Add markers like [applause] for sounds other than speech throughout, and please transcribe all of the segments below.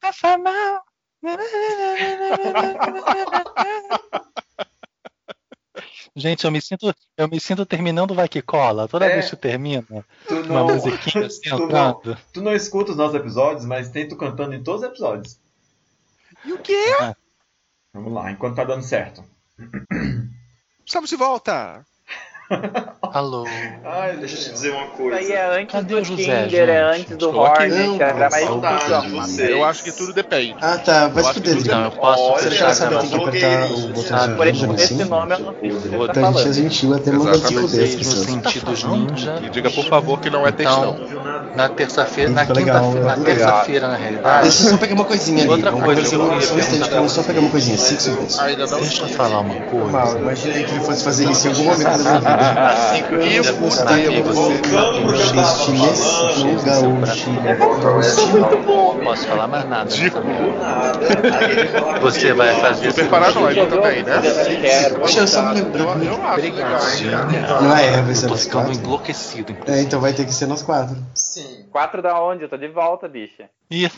Passa [laughs] mal. Gente, eu me sinto, eu me sinto terminando Vai Que Cola. Toda É. vez que termina, Tu uma não, musiquinha assim [laughs] tu, não, entrando. tu não escuta os nossos episódios, mas tem tu cantando em todos os episódios. E o quê? Vamos lá, enquanto tá dando certo. Estamos de volta. [laughs] Alô. Ai, Deixa eu te dizer uma coisa. Aí é antes Cadê do o José, Tinder, é gente? antes do. Hornet, mais você. Eu acho que tudo depende. Ah, tá. Vai se fuder. tudo Não, eu posso Olha, Você já sabe que apertar o botão Ah, por por esse assim? nome eu não sei o que você tá Então a gente é falando. gentil até te Exatamente. fuder sentidos ninja. E diga, por favor, que não é textão. Então, na terça-feira, na quinta-feira, na eu terça-feira, na realidade. Deixa eu só pegar uma coisinha ali. Outra coisa, só vamos pegar uma coisinha, cinco segundos. Deixa eu falar uma coisa. imaginei que ele fosse fazer isso em algum momento da minha vida. E posso falar mais nada. Dico. Nada. [laughs] Você vai fazer Super paranoico também, né? Poxa, eu só me. Obrigado. Não é, vai Eu tô ficando enlouquecido, É, então vai ter que ser nós quatro. Sim. Quatro da onde? Eu tô de volta, bicha. Ih,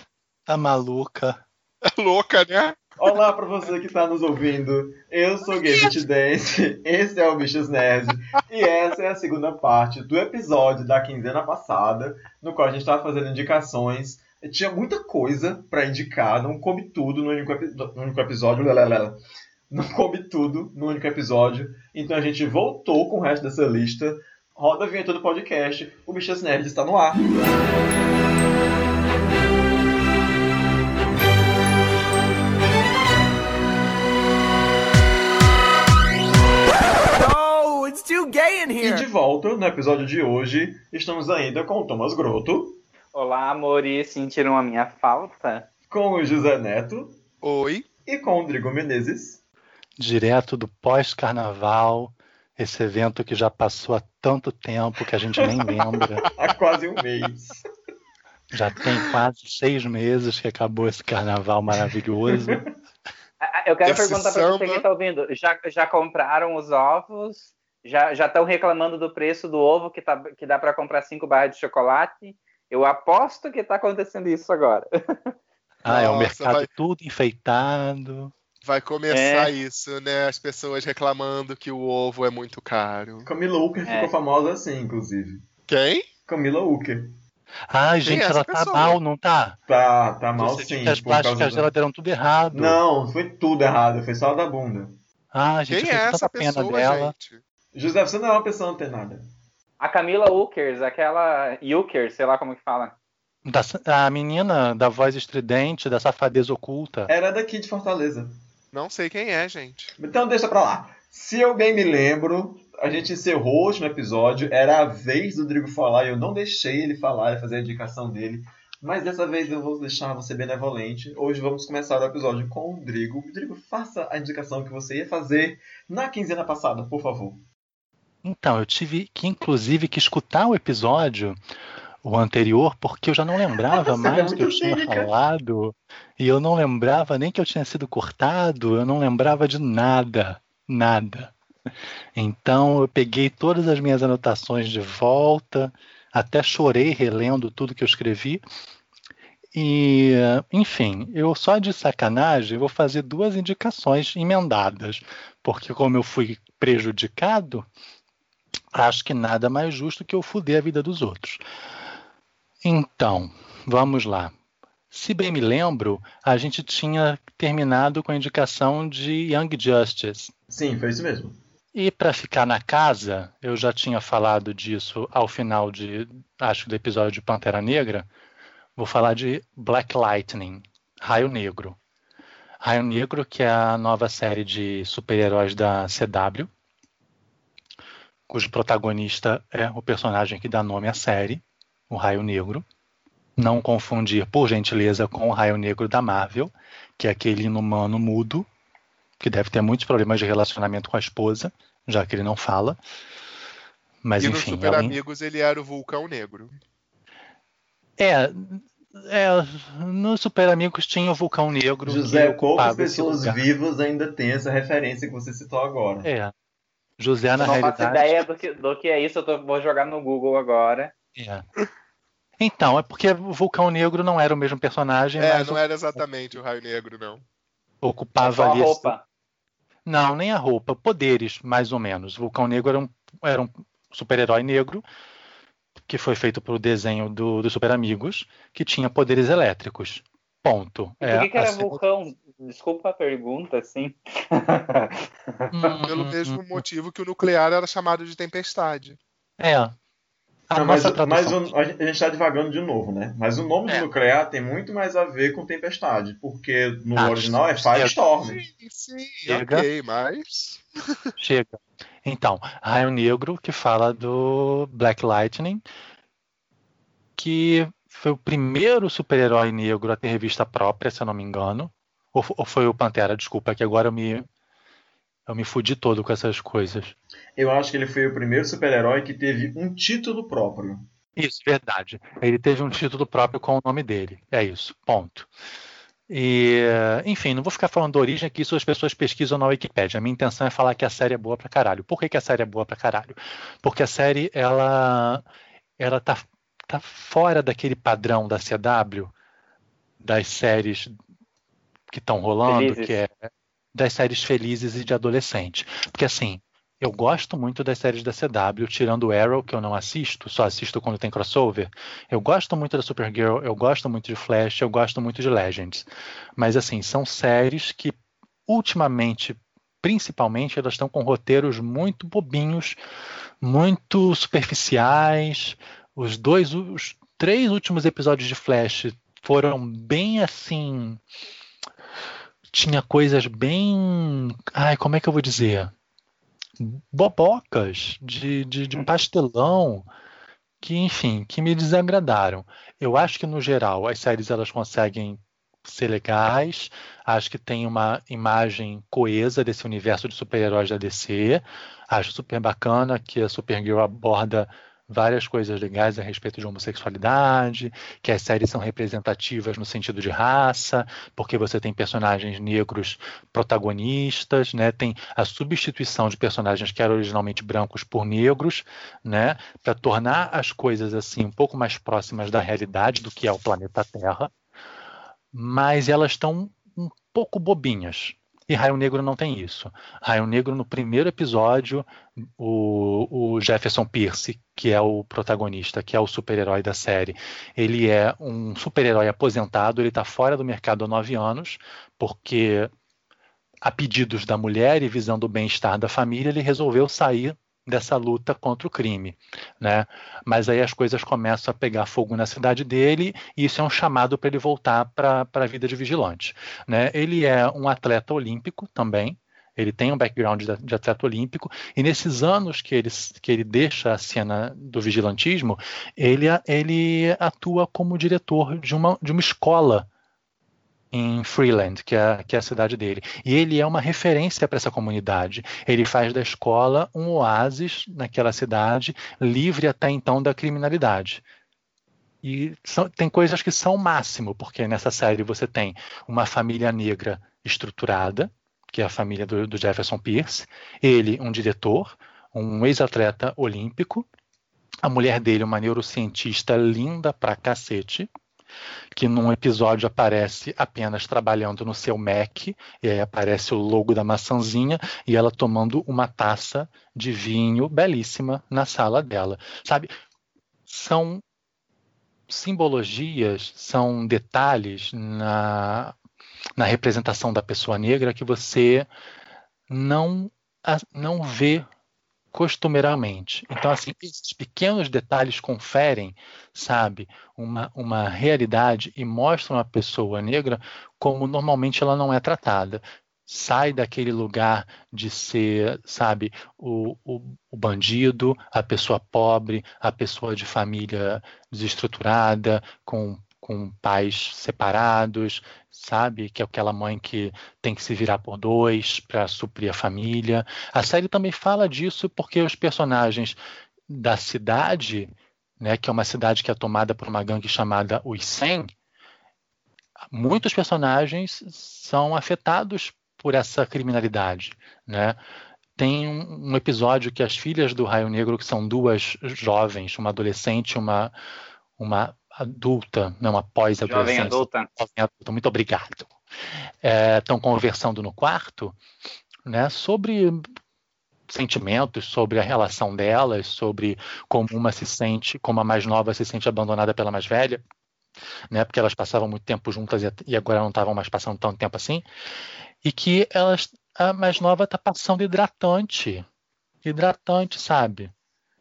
tá maluca. É louca, né? Olá pra você que tá nos ouvindo. Eu sou Gabe Dance, esse é o Bichos Nerd e essa é a segunda parte do episódio da quinzena passada, no qual a gente tava fazendo indicações. Tinha muita coisa pra indicar, não coube tudo no único, no único episódio. lalalala. Não coube tudo no único episódio, então a gente voltou com o resto dessa lista. Roda a vinheta do podcast, o Bichos Nerd está no ar. No, E here. de volta, no episódio de hoje, estamos ainda com o Thomas Grotto, Olá, amores, sentiram a minha falta? com o José Neto Oi. e com o Rodrigo Menezes. Direto do pós-carnaval, esse evento que já passou há tanto tempo que a gente nem [laughs] lembra. Há quase um mês. Já tem quase seis meses que acabou esse carnaval maravilhoso. [laughs] Eu quero Esse perguntar pra samba- você que tá ouvindo. Já, já compraram os ovos? Já estão reclamando do preço do ovo que, tá, que dá pra comprar cinco barras de chocolate? Eu aposto que tá acontecendo isso agora. [laughs] Ah, é o mercado vai- tudo enfeitado. Vai começar É. isso, né? As pessoas reclamando que o ovo é muito caro. Camila Ucker É. ficou famosa assim, inclusive. Quem? Camila Ucker. Gente, é essa ela tá pessoa? mal, não tá? Tá, tá mal Você sim. as plásticas dela deram tudo errado. Não, foi tudo errado, foi só da bunda. Ah, gente, Quem é essa pessoa, dela. gente? José, você não é uma pessoa antenada. A Camila Ukers, aquela Ukers, sei lá como que fala. Da- a menina da voz estridente, da safadeza oculta. Era daqui de Fortaleza. Não sei quem é, gente. Então deixa pra lá. Se eu bem me lembro, a gente encerrou o último episódio, era a vez do Rodrigo falar e eu não deixei ele falar e fazer a indicação dele. Mas dessa vez eu vou deixar você benevolente. Hoje vamos começar o episódio com o Rodrigo. Rodrigo, faça a indicação que você ia fazer na quinzena passada, por favor. Então, eu tive que, inclusive, que escutar o episódio, o anterior, porque eu já não lembrava é mais o que eu tinha cínica. falado. E eu não lembrava nem que eu tinha sido cortado, eu não lembrava de nada. Nada. Então, eu peguei todas as minhas anotações de volta, até chorei relendo tudo que eu escrevi. E, enfim, eu só de sacanagem vou fazer duas indicações emendadas, porque como eu fui prejudicado, acho que nada mais justo que eu fuder a vida dos outros. Então, vamos lá. Se bem me lembro, a gente tinha terminado com a indicação de Young Justice. Sim, foi isso mesmo. E para ficar na casa, eu já tinha falado disso ao final de, acho do episódio de Pantera Negra. Vou falar de Black Lightning, Raio Negro. Raio Negro, que é a nova série de super-heróis da CW, cujo protagonista é o personagem que dá nome à série, o Raio Negro. Não confundir, por gentileza, com o Raio Negro da Marvel, que é aquele inumano mudo, que deve ter muitos problemas de relacionamento com a esposa, já que ele não fala. Mas e no enfim, Super alguém- Amigos ele era o Vulcão Negro. é, é, no Super Amigos tinha o Vulcão Negro. José, poucas pessoas vivas ainda têm essa referência que você citou agora. É. José, Eu na não faço realidade. ideia do que, do que é isso, eu tô- vou jogar no Google agora. É. Então, é porque o Vulcão Negro não era o mesmo personagem, É, mas não era exatamente o Raio Negro, não. ocupava a ali. esse- roupa. Não, nem a roupa, poderes, mais ou menos. O Vulcão Negro era um, era um super-herói negro que foi feito pelo desenho do, do Super Amigos, que tinha poderes elétricos. Ponto. E por que, que era assim- vulcão? Desculpa a pergunta, assim. Hum, Pelo hum, mesmo hum. motivo que o nuclear era chamado de tempestade. É. A Não, mas, mas o- a gente está divagando de novo, né? Mas o nome É. do nuclear tem muito mais a ver com tempestade, porque no Ah, original é sim. Firestorm. Sim, sim, Chega. ok, mas. Chega. Então, Raio Negro, que fala do Black Lightning, que foi o primeiro super-herói negro a ter revista própria, se eu não me engano. Ou, ou foi o Pantera, desculpa, que agora eu me, eu me fudi todo com essas coisas. Eu acho que ele foi o primeiro super-herói que teve um título próprio. Isso, verdade. Ele teve um título próprio com o nome dele. É isso, ponto. E, enfim, não vou ficar falando da origem aqui, isso as pessoas pesquisam na Wikipedia. A minha intenção é falar que a série é boa pra caralho. Por que, que a série é boa pra caralho? Porque a série, ela, ela tá, tá fora daquele padrão da CW, das séries que estão rolando, Felizes. que é das séries felizes e de adolescente. Porque assim, eu gosto muito das séries da CW, tirando o Arrow, que eu não assisto, só assisto quando tem crossover. Eu gosto muito da Supergirl, eu gosto muito de Flash, eu gosto muito de Legends. Mas assim, são séries que ultimamente, principalmente, elas estão com roteiros muito bobinhos, muito superficiais. Os dois, os três últimos episódios de Flash foram bem assim. Tinha coisas bem. Ai, como é que eu vou dizer? Bobocas de, de, de pastelão que, enfim, que me desagradaram. Eu acho que, no geral, as séries elas conseguem ser legais, acho que tem uma imagem coesa desse universo de super-heróis da DC, acho super bacana que a Supergirl aborda várias coisas legais a respeito de homossexualidade, que as séries são representativas no sentido de raça, porque você tem personagens negros protagonistas, né? Tem a substituição de personagens que eram originalmente brancos por negros, né? Para tornar as coisas assim um pouco mais próximas da realidade do que é o planeta Terra, mas elas estão um pouco bobinhas. E Raio Negro não tem isso. Raio Negro, no primeiro episódio, o, o Jefferson Pierce, que é o protagonista, que é o super-herói da série, ele é um super-herói aposentado, ele está fora do mercado há nove anos, porque, a pedidos da mulher e visando o bem-estar da família, ele resolveu sair dessa luta contra o crime, né? Mas aí as coisas começam a pegar fogo na cidade dele e isso é um chamado para ele voltar para a vida de vigilante, né? Ele é um atleta olímpico também, ele tem um background de, atleta olímpico e nesses anos que ele, que ele deixa a cena do vigilantismo, ele, ele atua como diretor de uma, de uma escola em Freeland, que é, que é a cidade dele. E ele é uma referência para essa comunidade. Ele faz da escola um oásis naquela cidade, livre até então da criminalidade. E são, tem coisas que são o máximo, porque nessa série você tem uma família negra estruturada, que é a família do, do Jefferson Pierce, ele, um diretor, um ex-atleta olímpico, a mulher dele, uma neurocientista linda pra cacete, que num episódio aparece apenas trabalhando no seu Mac, e aí aparece o logo da maçãzinha e ela tomando uma taça de vinho belíssima na sala dela. Sabe? São simbologias, são detalhes na, na representação da pessoa negra que você não, não vê costumeiramente. Então, assim, esses pequenos detalhes conferem, sabe, uma, uma realidade e mostram a pessoa negra como normalmente ela não é tratada. Sai daquele lugar de ser, sabe, o, o, o bandido, a pessoa pobre, a pessoa de família desestruturada, com com pais separados, sabe? Que é aquela mãe que tem que se virar por dois para suprir a família. A série também fala disso porque os personagens da cidade, né, que é uma cidade que é tomada por uma gangue chamada Os 100, muitos personagens são afetados por essa criminalidade, né? Tem um, episódio que as filhas do Raio Negro, que são duas jovens, uma adolescente e uma, uma adulta, não, uma pós-adolescência. Jovem adulta. Jovem adulta, muito obrigado. Estão conversando no quarto né, sobre sentimentos, sobre a relação delas, sobre como uma se sente, como a mais nova se sente abandonada pela mais velha, né, porque elas passavam muito tempo juntas e, e agora não estavam mais passando tanto tempo assim, e que elas, a mais nova está passando hidratante, hidratante, sabe?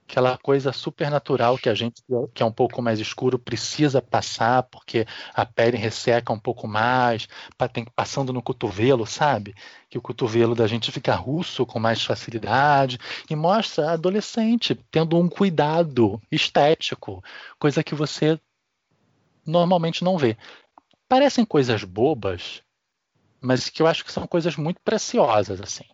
Aquela coisa super natural que a gente que é um pouco mais escuro precisa passar porque a pele resseca um pouco mais, tem, passando no cotovelo, sabe? Que o cotovelo da gente fica russo com mais facilidade e mostra a adolescente tendo um cuidado estético, coisa que você normalmente não vê. Parecem coisas bobas, mas que eu acho que são coisas muito preciosas assim,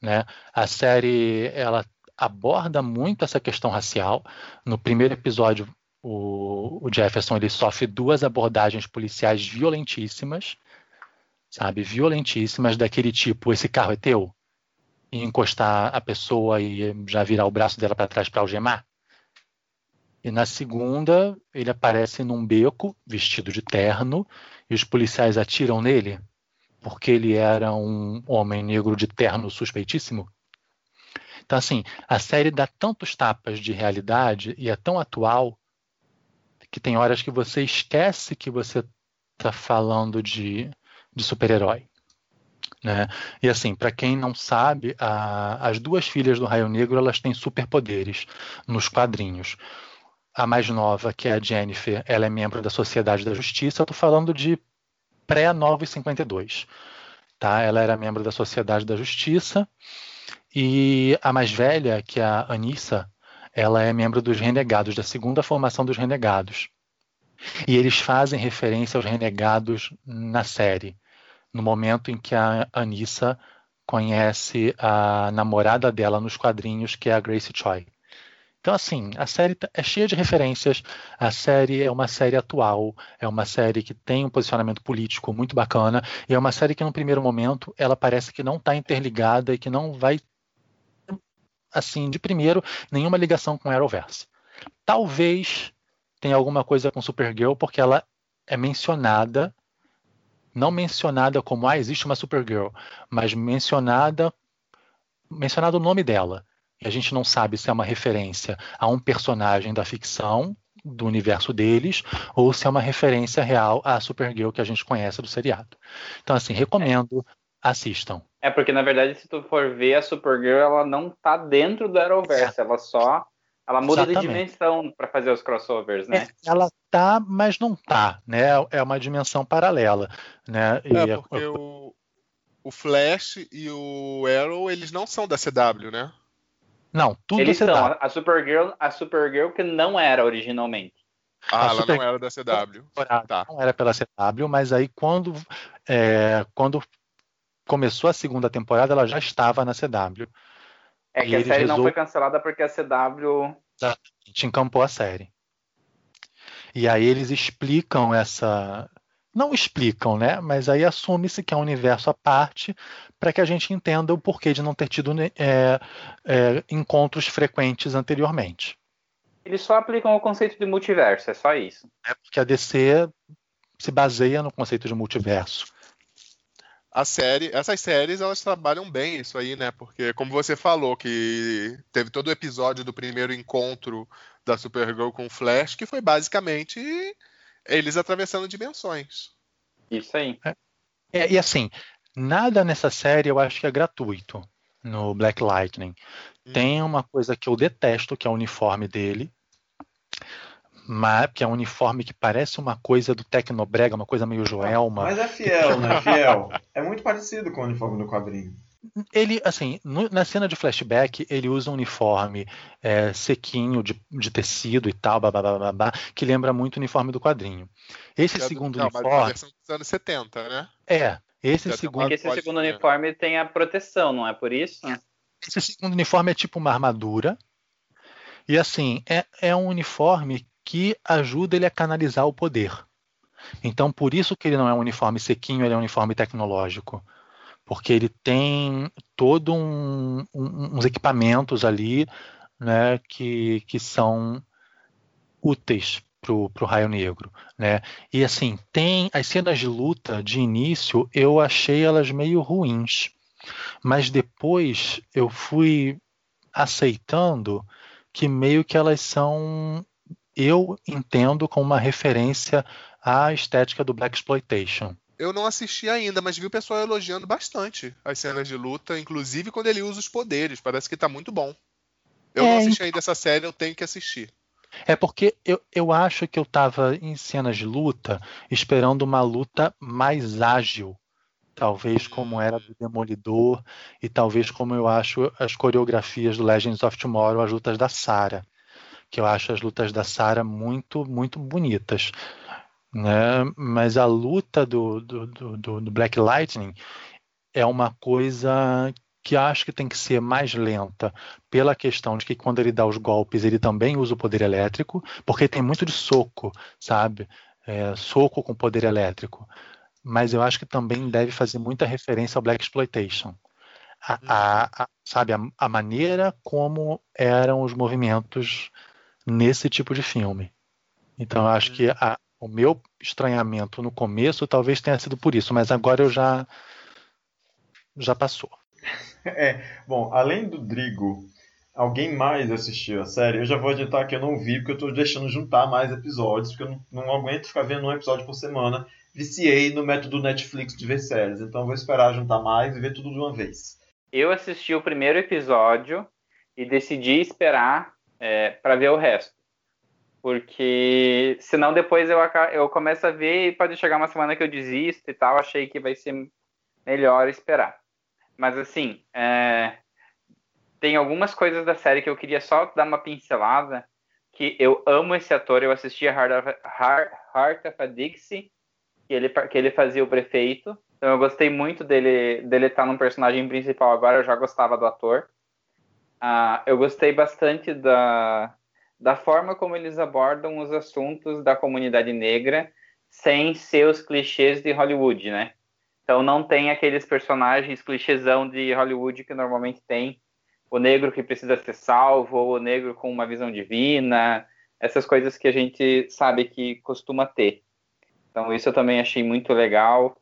né? A série ela aborda muito essa questão racial. No primeiro episódio, o, o Jefferson ele sofre duas abordagens policiais violentíssimas, sabe? Violentíssimas, daquele tipo: esse carro é teu? E encostar a pessoa e já virar o braço dela para trás para algemar. E na segunda, ele aparece num beco, vestido de terno, e os policiais atiram nele, porque ele era um homem negro de terno suspeitíssimo. Então, assim, a série dá tantos tapas de realidade e é tão atual que tem horas que você esquece que você está falando de, de super-herói. Né? E assim, para quem não sabe, a, as duas filhas do Raio Negro elas têm superpoderes nos quadrinhos. A mais nova, que é a Jennifer, ela é membro da Sociedade da Justiça. Eu estou falando de pré-952. Tá? Ela era membro da Sociedade da Justiça e a mais velha, que é a Anissa, ela é membro dos Renegados, da segunda formação dos Renegados. E eles fazem referência aos Renegados na série, no momento em que a Anissa conhece a namorada dela nos quadrinhos, que é a Grace Choi. Então, assim, a série tá, é cheia de referências. A série é uma série atual, é uma série que tem um posicionamento político muito bacana, e é uma série que, no primeiro momento, ela parece que não está interligada e que não vai assim, de primeiro, nenhuma ligação com Arrowverse. Talvez tenha alguma coisa com Supergirl, porque ela é mencionada, não mencionada como, ah, existe uma Supergirl, mas mencionada, mencionado o nome dela. E a gente não sabe se é uma referência a um personagem da ficção, do universo deles, ou se é uma referência real à Supergirl que a gente conhece do seriado. Então, assim, recomendo, assistam. É porque, na verdade, se tu for ver, a Supergirl, ela não tá dentro do Arrowverse, é. ela só... Ela muda Exatamente. de dimensão para fazer os crossovers, né? É, ela tá, mas não tá, né? É uma dimensão paralela, né? E é, porque o, o Flash e o Arrow, eles não são da CW, né? Não, tudo Eles da CW. são. A Supergirl, a Supergirl que não era originalmente. Ah, A ela Super- não era da CW. Tá. Não era pela CW, mas aí quando, é, quando começou a segunda temporada, ela já estava na CW. É que a série não foi cancelada porque a CW. A gente encampou a série. E aí eles explicam essa. Não explicam, né? Mas aí assume-se que é um universo à parte para que a gente entenda o porquê de não ter tido né, é, é, encontros frequentes anteriormente. Eles só aplicam o conceito de multiverso, é só isso. É porque a DC se baseia no conceito de multiverso. A série, essas séries, elas trabalham bem isso aí, né? Porque, como você falou, que teve todo o episódio do primeiro encontro da Supergirl com o Flash, que foi basicamente eles atravessando dimensões. Isso aí. É, e assim, nada nessa série eu acho que é gratuito no Black Lightning. Tem uma coisa que eu detesto, que é o uniforme dele. Mas, que é um uniforme que parece uma coisa do Tecnobrega, uma coisa meio Joelma. Mas é fiel, né? Fiel. É muito parecido com o uniforme do quadrinho. Ele, assim, no- na cena de flashback, ele usa um uniforme é, sequinho de, de tecido e tal, babá, babá, que lembra muito o uniforme do quadrinho. Esse é do- segundo não, mas a uniforme. versão dos anos 70, né? É, esse Já segundo, Porque esse segundo uniforme tem a proteção, não é por isso? esse segundo uniforme é tipo uma armadura. E assim, é, é um uniforme que ajuda ele a canalizar o poder. Então, por isso que ele não é um uniforme sequinho, ele é um uniforme tecnológico. Porque ele tem todo um, um- uns equipamentos ali né, que, que são úteis pro, pro Raio Negro, né? E assim, tem as cenas de luta de início, eu achei elas meio ruins. Mas depois eu fui aceitando que meio que elas são eu entendo como uma referência à estética do Black Exploitation. Eu não assisti ainda, mas vi o pessoal elogiando bastante as cenas de luta, inclusive quando ele usa os poderes. Parece que tá muito bom. Eu É, não assisti ainda essa série, eu tenho que assistir. É porque eu, eu acho que eu estava em cenas de luta esperando uma luta mais ágil. Talvez como era do Demolidor e talvez como eu acho as coreografias do Legends of Tomorrow, as lutas da Sarah. Que eu acho as lutas da Sarah muito, muito bonitas. Né? Mas a luta do, do, do, do- do Black Lightning é uma coisa que acho que tem que ser mais lenta pela questão de que quando ele dá os golpes ele também usa o poder elétrico, porque tem muito de soco, sabe? É, soco com poder elétrico. Mas eu acho que também deve fazer muita referência ao Black Exploitation. A, a- a- sabe, a, a maneira como eram os movimentos nesse tipo de filme. Então eu acho que a- o meu estranhamento no começo talvez tenha sido por isso, mas agora eu já já passou. [laughs] É, bom, além do Drigo, alguém mais assistiu a série? Eu já vou adiantar que eu não vi, porque eu tô deixando juntar mais episódios, porque eu não, não aguento ficar vendo um episódio por semana. Viciei no método Netflix de ver séries, então vou esperar juntar mais e ver tudo de uma vez. Eu assisti o primeiro episódio e decidi esperar é, para ver o resto. Porque senão depois eu, eu começo a ver e pode chegar uma semana que eu desisto e tal. Achei que vai ser melhor esperar. Mas assim, é, tem algumas coisas da série que eu queria só dar uma pincelada. Que eu amo esse ator. Eu assisti a Heart of, Heart, Heart of a Dixie, que ele, que ele fazia o prefeito. Então eu gostei muito dele dele estar num personagem principal agora, eu já gostava do ator. Ah, eu gostei bastante da, da forma como eles abordam os assuntos da comunidade negra sem ser os clichês de Hollywood, né? Então não tem aqueles personagens clichêsão de Hollywood que normalmente tem o negro que precisa ser salvo, ou o negro com uma visão divina, essas coisas que a gente sabe que costuma ter. Então isso eu também achei muito legal.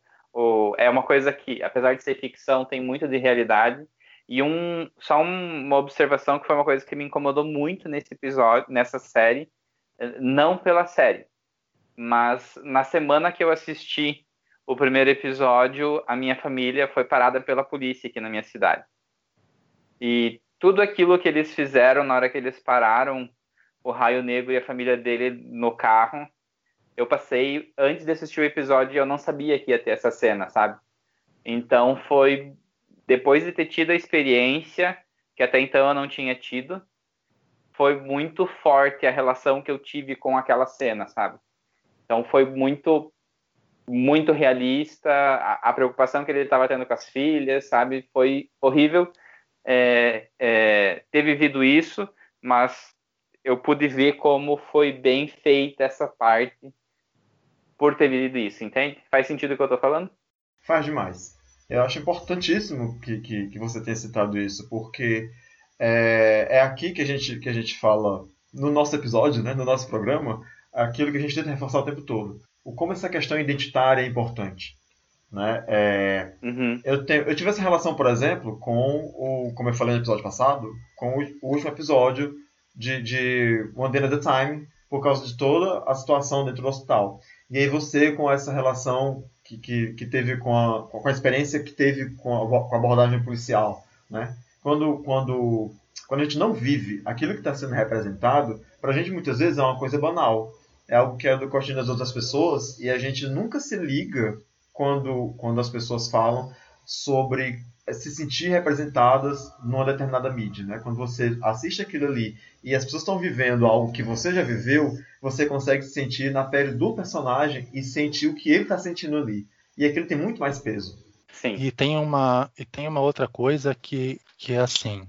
É uma coisa que, apesar de ser ficção, tem muito de realidade. E um, só um- uma observação que foi uma coisa que me incomodou muito nesse episódio, nessa série, eh, não pela série, mas na semana que eu assisti o primeiro episódio, a minha família foi parada pela polícia aqui na minha cidade. E tudo aquilo que eles fizeram na hora que eles pararam o Raio Negro e a família dele no carro, eu passei, antes de assistir o episódio, eu não sabia que ia ter essa cena, sabe? Então foi depois de ter tido a experiência, que até então eu não tinha tido, foi muito forte a relação que eu tive com aquela cena, sabe? Então foi muito muito realista, a, a preocupação que ele estava tendo com as filhas, sabe? Foi horrível é, é, ter vivido isso, mas eu pude ver como foi bem feita essa parte por ter vivido isso, entende? Faz sentido o que eu tô falando? Faz demais. Eu acho importantíssimo que, que, que você tenha citado isso, porque é, é aqui que a, gente, que a gente fala, no nosso episódio, né, no nosso programa, aquilo que a gente tenta reforçar o tempo todo. O como essa questão identitária é importante. Né? É, Uhum. eu, tenho, eu tive essa relação, por exemplo, com o, como eu falei no episódio passado, com o, o último episódio de, de One Day at a Time, por causa de toda a situação dentro do hospital. E aí você, com essa relação que, que, que teve com a, com a experiência que teve com a, com a abordagem policial, né? Quando, quando, quando a gente não vive aquilo que está sendo representado, para a gente muitas vezes é uma coisa banal. É algo que é do cotidiano das outras pessoas e a gente nunca se liga quando, quando as pessoas falam sobre se sentir representadas numa determinada mídia, né? Quando você assiste aquilo ali e as pessoas estão vivendo algo que você já viveu, você consegue se sentir na pele do personagem e sentir o que ele está sentindo ali. E aquilo tem muito mais peso. Sim. E tem uma, e tem uma outra coisa que, que é assim,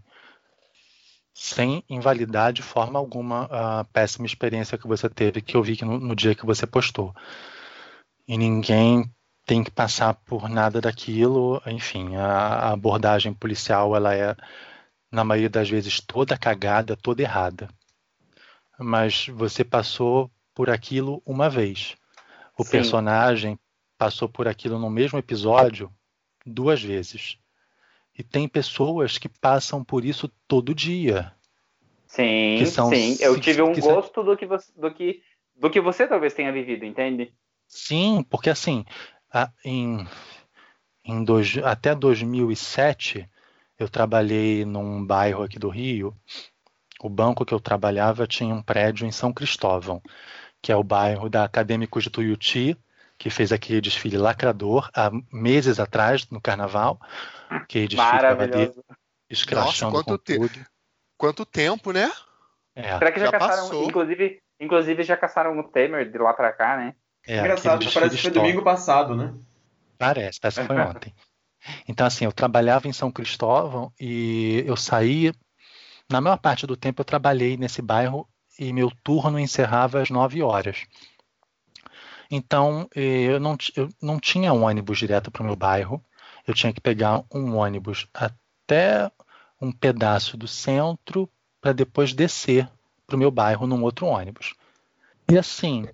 sem invalidar de forma alguma a péssima experiência que você teve, que eu vi que no, no dia que você postou. E ninguém tem que passar por nada daquilo, enfim, a, a abordagem policial ela é, na maioria das vezes, toda cagada, toda errada. Mas você passou por aquilo uma vez. O Sim. personagem passou por aquilo no mesmo episódio duas vezes. E tem pessoas que passam por isso todo dia. Sim, Que são- sim. Eu tive um gosto do que, você, do, que, do que você talvez tenha vivido, entende? Sim, porque assim, a- em, em dois, até 2007, eu trabalhei num bairro aqui do Rio. O banco que eu trabalhava tinha um prédio em São Cristóvão, que é o bairro da Acadêmicos de Tuiuti, que fez aquele desfile lacrador há meses atrás, no carnaval, que desfile escrachando Nossa, quanto te-. Quanto tempo, né? É, Será que já, Já caçaram, passou. inclusive, inclusive já caçaram o Temer de lá pra cá, né? É, Engraçado parece que foi domingo passado, né? Parece, parece que foi [laughs] ontem. Então, assim, eu trabalhava em São Cristóvão e eu saí. Na maior parte do tempo eu trabalhei nesse bairro e meu turno encerrava às 9 horas. Então, eh, eu não, eu não tinha um ônibus direto para o meu bairro. Eu tinha que pegar um ônibus até um pedaço do centro para depois descer para o meu bairro num outro ônibus. E assim,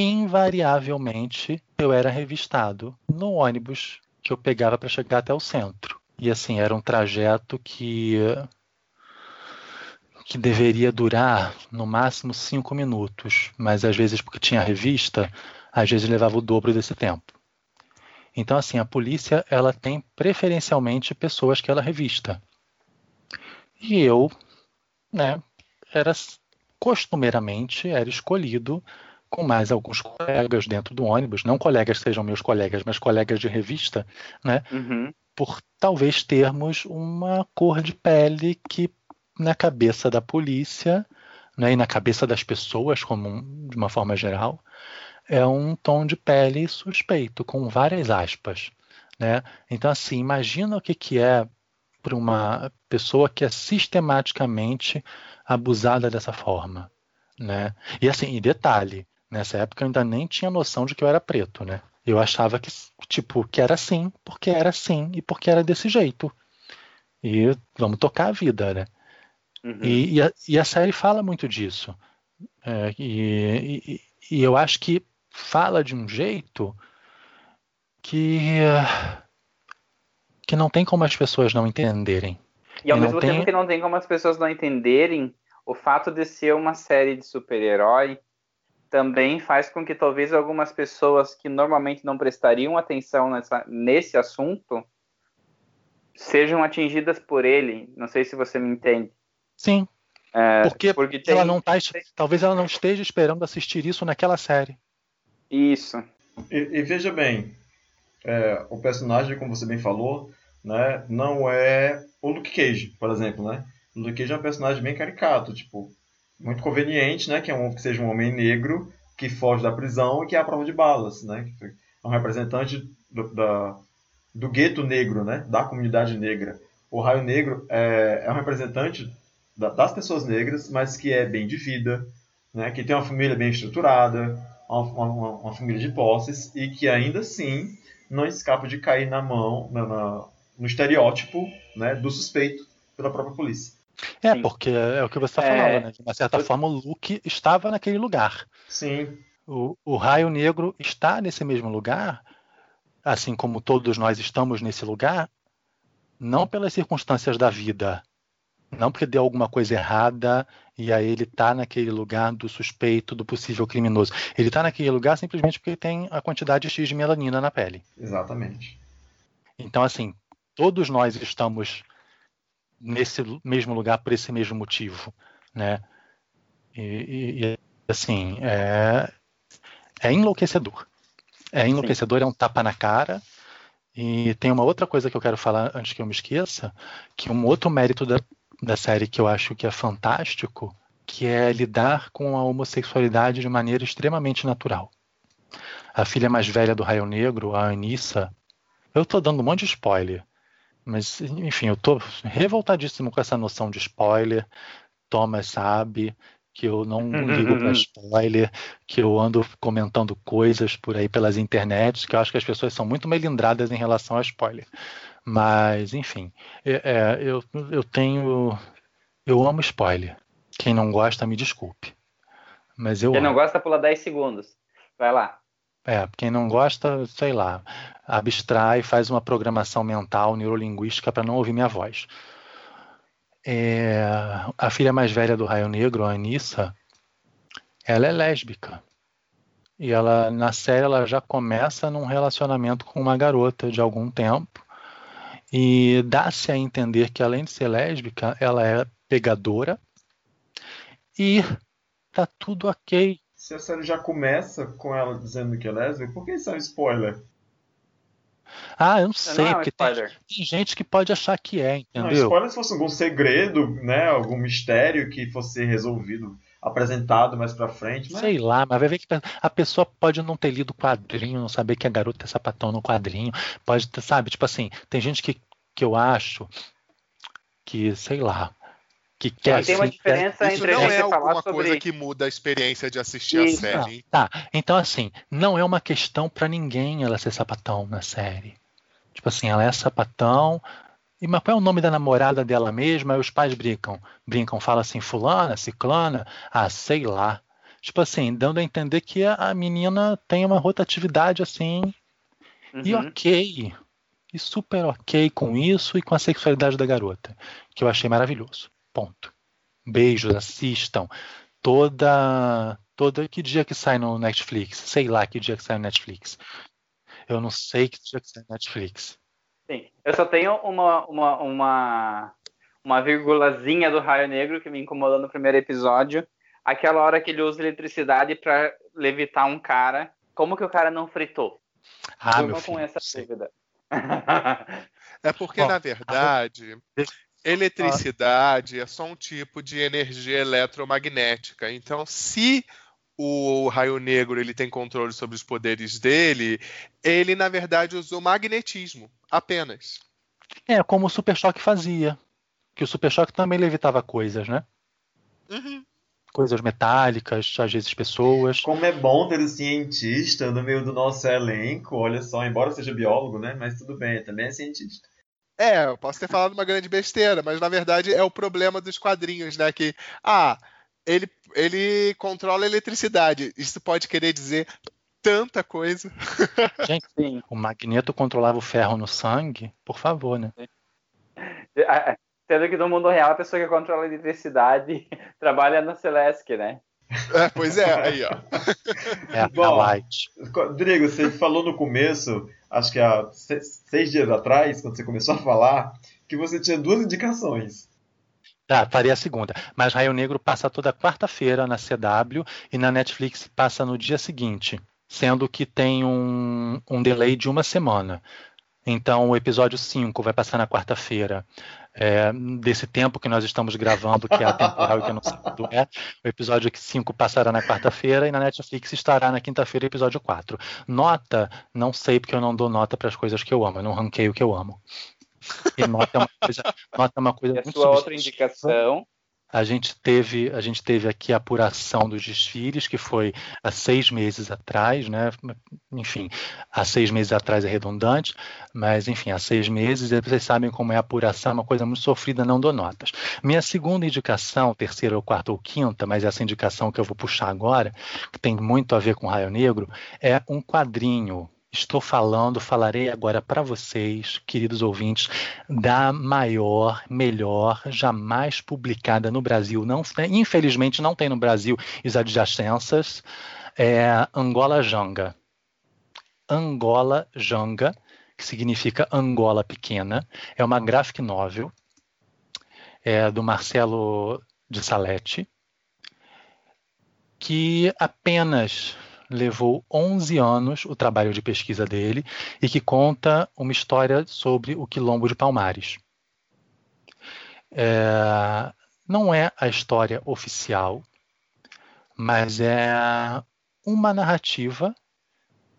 invariavelmente eu era revistado no ônibus que eu pegava para chegar até o centro. E assim, era um trajeto que que deveria durar no máximo cinco minutos, mas às vezes porque tinha revista, às vezes levava o dobro desse tempo. Então assim, a polícia ela tem preferencialmente pessoas que ela revista. E eu, né, era costumeiramente era escolhido com mais alguns colegas dentro do ônibus, não colegas que sejam meus colegas, mas colegas de revista, né? Uhum. Por talvez termos uma cor de pele que na cabeça da polícia, né, e na cabeça das pessoas como de uma forma geral, é um tom de pele suspeito, com várias aspas, né? Então assim, imagina o que que é para uma pessoa que é sistematicamente abusada dessa forma, né? E assim, e detalhe, nessa época eu ainda nem tinha noção de que eu era preto, né? Eu achava que tipo que era assim, porque era assim e porque era desse jeito. E vamos tocar a vida, né? Uhum. E, e a, e a série fala muito disso. É, e, e- eu acho que fala de um jeito que, que não tem como as pessoas não entenderem. E ao mesmo tem- tempo que não tem como as pessoas não entenderem, o fato de ser uma série de super-herói também faz com que talvez algumas pessoas que normalmente não prestariam atenção nessa, nesse assunto sejam atingidas por ele. Não sei se você me entende. Sim, É, porque, porque tem ela não tá, talvez ela não esteja esperando assistir isso naquela série. isso. E, e veja bem, é, o personagem, como você bem falou, né, não é o Luke Cage, por exemplo, né? O Luke Cage é um personagem bem caricato, tipo, muito conveniente, né, que, é um, que seja um homem negro que foge da prisão e que é a prova de balas, né? Que é um representante do, da, do gueto negro, né? Da comunidade negra. O Raio Negro é, é um representante da- das pessoas negras, mas que é bem de vida, né? Que tem uma família bem estruturada, uma, uma- uma família de posses e que ainda assim não escapa de cair na mão, na- na- no estereótipo né, do suspeito pela própria polícia. É, Sim. porque é o que você está É. falando, né? De uma certa Eu- forma, o Luke estava naquele lugar. Sim, O, o Raio Negro está nesse mesmo lugar, assim como todos nós estamos nesse lugar, não pelas circunstâncias da vida, não porque deu alguma coisa errada e aí ele está naquele lugar do suspeito, do possível criminoso. Ele está naquele lugar simplesmente porque tem a quantidade X de melanina na pele. exatamente. Então, assim, todos nós estamos nesse mesmo lugar por esse mesmo motivo, né? E, e- assim, é, é enlouquecedor. É enlouquecedor, é um tapa na cara. E tem uma outra coisa que eu quero falar antes que eu me esqueça, que um outro mérito da, da série que eu acho que é fantástico, que é lidar com a homossexualidade de maneira extremamente natural. A filha mais velha do Raio Negro, a Anissa, eu tô dando um monte de spoiler, mas enfim, eu tô revoltadíssimo com essa noção de spoiler. Thomas sabe que eu não ligo para spoiler, que eu ando comentando coisas por aí pelas internets, que eu acho que as pessoas são muito melindradas em relação a spoiler. Mas, enfim, é, é, eu, eu tenho. Eu amo spoiler. Quem não gosta, me desculpe. Mas eu Quem não amo. gosta, pula 10 segundos. Vai lá. É, quem não gosta, sei lá, abstrai, faz uma programação mental, neurolinguística para não ouvir minha voz. É, a filha mais velha do Raio Negro, a Anissa, ela é lésbica. E ela, na série, ela já começa num relacionamento com uma garota de algum tempo. E dá-se a entender que, além de ser lésbica, ela é pegadora. E tá tudo ok. Se a série já começa com ela dizendo que é lésbica, por que isso é um spoiler? Ah, eu não Não sei, é um porque tem, tem gente que pode achar que é, Não, entendeu? spoiler se fosse algum segredo, né? Algum mistério que fosse resolvido, apresentado mais pra frente. Mas... Sei lá, mas vai ver que a pessoa pode não ter lido o quadrinho, não saber que a garota é sapatão no quadrinho. Pode ter, sabe? Tipo assim, tem gente que, que eu acho que, sei lá, que quer. Mas tem uma diferença Isso entre a não gente é alguma sobre... coisa que muda a experiência de assistir a Isso. Não, série. tá. Então, assim, não é uma questão pra ninguém ela ser sapatão na série. Tipo assim, ela é sapatão. E, mas qual é o nome da namorada dela mesma? Aí os pais brincam. Brincam, fala assim, fulana, ciclana, ah, sei lá. Tipo assim, dando a entender que a, a menina tem uma rotatividade assim. E Uhum. ok. E super ok com isso e com a sexualidade da garota. Que eu achei maravilhoso. Ponto. Beijos, assistam. Toda. Toda. Que dia que sai no Netflix? Sei lá que dia que sai no Netflix. Eu não sei que dia que sai no Netflix. Sim. Eu só tenho uma, uma, uma, uma virgulazinha do Raio Negro que me incomodou no primeiro episódio. Aquela hora que ele usa eletricidade pra levitar um cara. Como que o cara não fritou? Ah, Durma meu com filho. essa não sei. dúvida. [laughs] É porque, Ó, na verdade, eletricidade é só um tipo de energia eletromagnética. Então, se o raio negro ele tem controle sobre os poderes dele, ele, na verdade, usou magnetismo apenas. É, como o Super Choque fazia. Que o Super Choque também levitava coisas, né? Uhum. Coisas metálicas, às vezes pessoas. Como é bom ter um cientista no meio do nosso elenco, olha só, embora seja biólogo, né? Mas tudo bem, também é cientista. É, eu posso ter falado uma grande besteira, mas na verdade é o problema dos quadrinhos, né? Que, ah, ele, ele controla a eletricidade. Isso pode querer dizer tanta coisa. [laughs] Sim. O Magneto controlava o ferro no sangue, por favor, né? Ah, Sendo que no mundo real a pessoa que controla a eletricidade [laughs] trabalha na Celeste, né? É, pois é, aí, ó. É a Bom. Light. Rodrigo, você falou no começo, acho que há se- seis dias atrás, quando você começou a falar, que você tinha duas indicações. Tá, faria a segunda. Mas Raio Negro passa toda quarta-feira na CW e na Netflix passa no dia seguinte, sendo que tem um, um delay de uma semana. Então o episódio 5 vai passar na quarta-feira. É, desse tempo que nós estamos gravando, que é atemporal e que eu não sei quando é, o episódio 5 passará na quarta-feira e na Netflix estará na quinta-feira, episódio 4. Nota, não sei porque eu não dou nota para as coisas que eu amo, eu não ranqueio o que eu amo. E nota é uma coisa, nota é uma coisa E a sua outra indicação. A gente teve, a gente teve aqui a apuração dos desfiles, que foi há seis meses atrás, né? Enfim, há seis meses atrás é redundante, mas enfim, há seis meses, vocês sabem como é a apuração, é uma coisa muito sofrida, não dou notas. Minha segunda indicação, terceira ou quarta ou quinta, mas essa indicação que eu vou puxar agora, que tem muito a ver com Raio Negro, é um quadrinho. Estou falando, falarei agora para vocês, queridos ouvintes, da maior, melhor, jamais publicada no Brasil. Não, infelizmente não tem no Brasil as adjacências. É Angola Janga. Angola Janga, que significa Angola Pequena. É uma graphic novel é, do Marcelo de Salete, que apenas levou 11 anos o trabalho de pesquisa dele e que conta uma história sobre o Quilombo de Palmares. É, não é a história oficial, mas é uma narrativa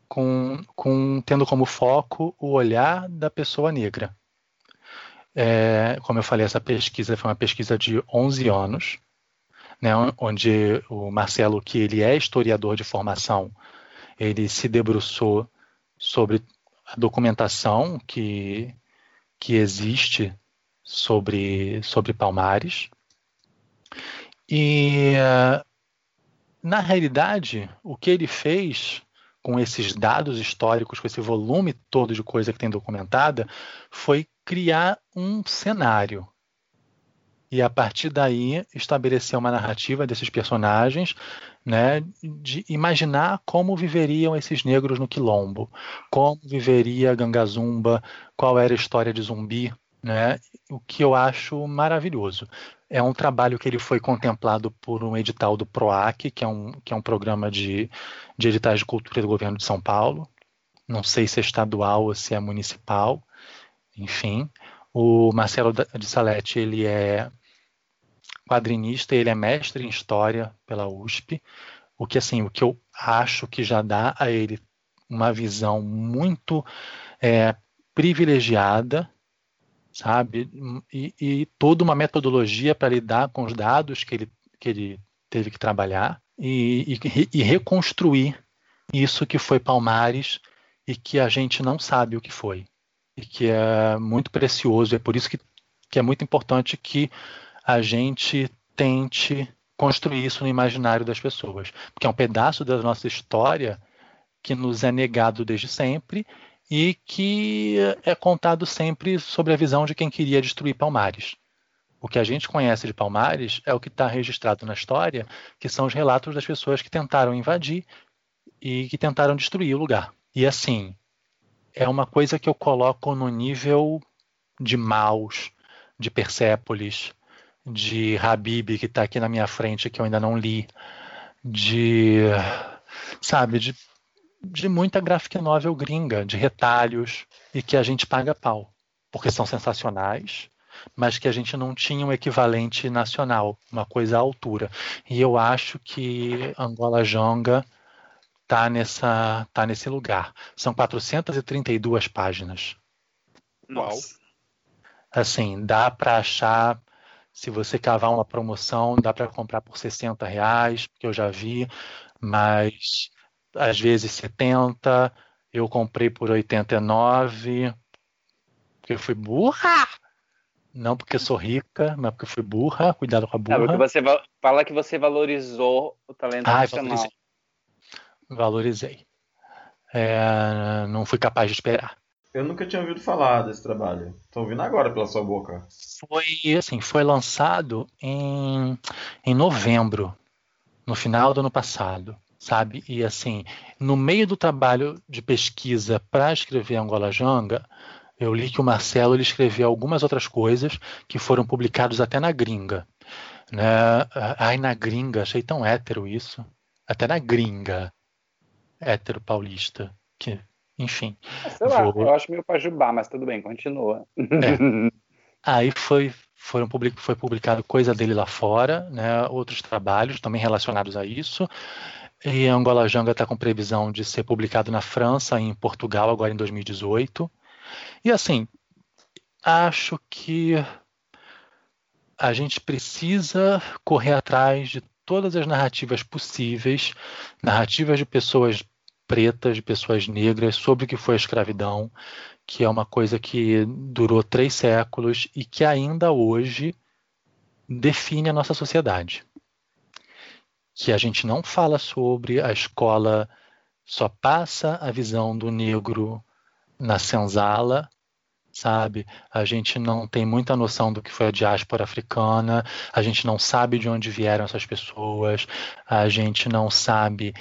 com, com tendo como foco o olhar da pessoa negra. É, como eu falei, essa pesquisa foi uma pesquisa de 11 anos, né, onde o Marcelo, que ele é historiador de formação, ele se debruçou sobre a documentação que, que existe sobre, sobre Palmares. E na realidade, o que ele fez com esses dados históricos, com esse volume todo de coisa que tem documentada, foi criar um cenário. E a partir daí estabelecer uma narrativa desses personagens, né, de imaginar como viveriam esses negros no quilombo, como viveria Gangazumba, qual era a história de zumbi, né, o que eu acho maravilhoso. É um trabalho que ele foi contemplado por um edital do PROAC, que é um, que é um programa de, de editais de cultura do governo de São Paulo. Não sei se é estadual ou se é municipal, enfim. O Marcelo de Salete, ele é quadrinista, ele é mestre em história pela USP, o que assim, o que eu acho que já dá a ele uma visão muito é, privilegiada sabe? E, e toda uma metodologia para lidar com os dados que ele, que ele teve que trabalhar e, e, e, reconstruir isso que foi Palmares e que a gente não sabe o que foi. E que é muito precioso. É por isso que, que é muito importante que a gente tente construir isso no imaginário das pessoas. Porque é um pedaço da nossa história que nos é negado desde sempre e que é contado sempre sobre a visão de quem queria destruir Palmares. O que a gente conhece de Palmares é o que está registrado na história, que são os relatos das pessoas que tentaram invadir e que tentaram destruir o lugar. E assim, é uma coisa que eu coloco no nível de Maus, de Persépolis, de Habib, que está aqui na minha frente, que eu ainda não li, de, sabe, de de muita graphic novel gringa, de retalhos, e que a gente paga pau, porque são sensacionais, mas que a gente não tinha um equivalente nacional, uma coisa à altura. E eu acho que Angola Jonga tá nessa tá nesse lugar. São 432 páginas. Nossa. Assim, dá para achar se você cavar uma promoção, dá para comprar por 60 reais, porque eu já vi, mas às vezes 70, eu comprei por 89, porque eu fui burra. Não porque sou rica, mas porque fui burra. Cuidado com a burra. Porque você fala que você valorizou o talento ah, nacional. Valorizei. valorizei. É, não fui capaz de esperar. Eu nunca tinha ouvido falar desse trabalho. Estou ouvindo agora pela sua boca. Foi assim, foi lançado em, em novembro, no final do ano passado sabe? E assim, no meio do trabalho de pesquisa para escrever Angola Janga, eu li que o Marcelo ele escreveu algumas outras coisas que foram publicados até na gringa. Né? Ai, na gringa, achei tão hétero isso. Até na gringa, hétero paulista. Que, enfim. Sei lá, vou... eu acho meio pajubá, mas tudo bem, continua. É. [laughs] Aí foi, foram public, foi publicado coisa dele lá fora, né? outros trabalhos também relacionados a isso. E Angola Janga está com previsão de ser publicado na França e em Portugal agora em 2018. E assim, acho que a gente precisa correr atrás de todas as narrativas possíveis, narrativas de pessoas pretas, de pessoas negras sobre o que foi a escravidão, que é uma coisa que durou três séculos e que ainda hoje define a nossa sociedade que a gente não fala sobre, a escola só passa a visão do negro na senzala, sabe? A gente não tem muita noção do que foi a diáspora africana, a gente não sabe de onde vieram essas pessoas, a gente não sabe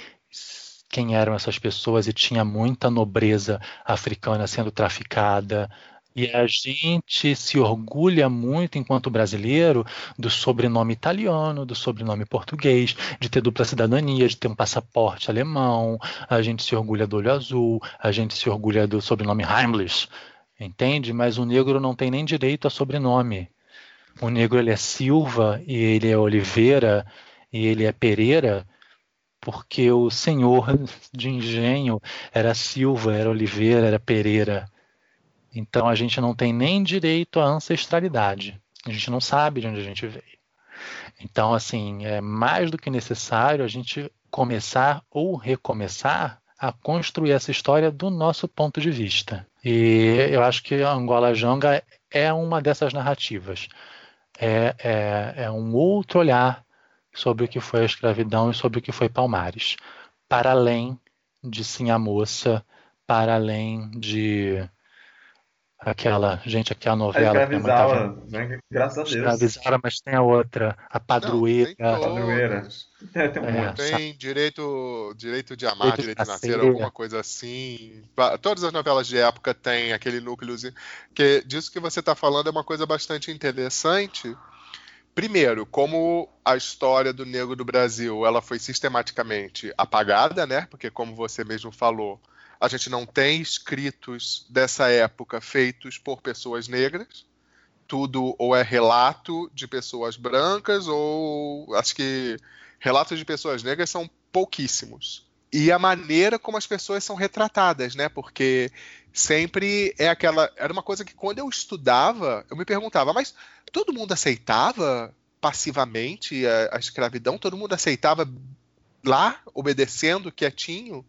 quem eram essas pessoas e tinha muita nobreza africana sendo traficada, e a gente se orgulha muito, enquanto brasileiro, do sobrenome italiano, do sobrenome português, de ter dupla cidadania, de ter um passaporte alemão. A gente se orgulha do olho azul, a gente se orgulha do sobrenome Heimlich, entende? Mas o negro não tem nem direito a sobrenome. O negro ele é Silva e ele é Oliveira e ele é Pereira porque o senhor de engenho era Silva, era Oliveira, era Pereira. Então a gente não tem nem direito à ancestralidade. A gente não sabe de onde a gente veio. Então, assim, é mais do que necessário a gente começar ou recomeçar a construir essa história do nosso ponto de vista. E eu acho que Angola Janga é uma dessas narrativas. É, é, é um outro olhar sobre o que foi a escravidão e sobre o que foi Palmares, para além de Sim a Moça, para além de aquela, gente, aquela novela que Escravizá-la, né? Graças a Deus. escravizaram, mas tem a outra, a padroeira. Não, tem Padroeira. É, tem um É. Tem direito, direito de amar, Direito de direito de nascer, nascer. alguma coisa assim. Todas as novelas de época têm aquele núcleozinho. Que disso que você está falando é uma coisa bastante interessante. Primeiro, como a história do negro do Brasil ela foi sistematicamente apagada, né? Porque como você mesmo falou, a gente não tem escritos dessa época feitos por pessoas negras. Tudo ou é relato de pessoas brancas ou acho que relatos de pessoas negras são pouquíssimos. E a maneira como as pessoas são retratadas, né? Porque sempre é aquela. Era uma coisa que quando eu estudava, eu me perguntava, mas todo mundo aceitava passivamente a, a escravidão? Todo mundo aceitava lá, obedecendo, quietinho?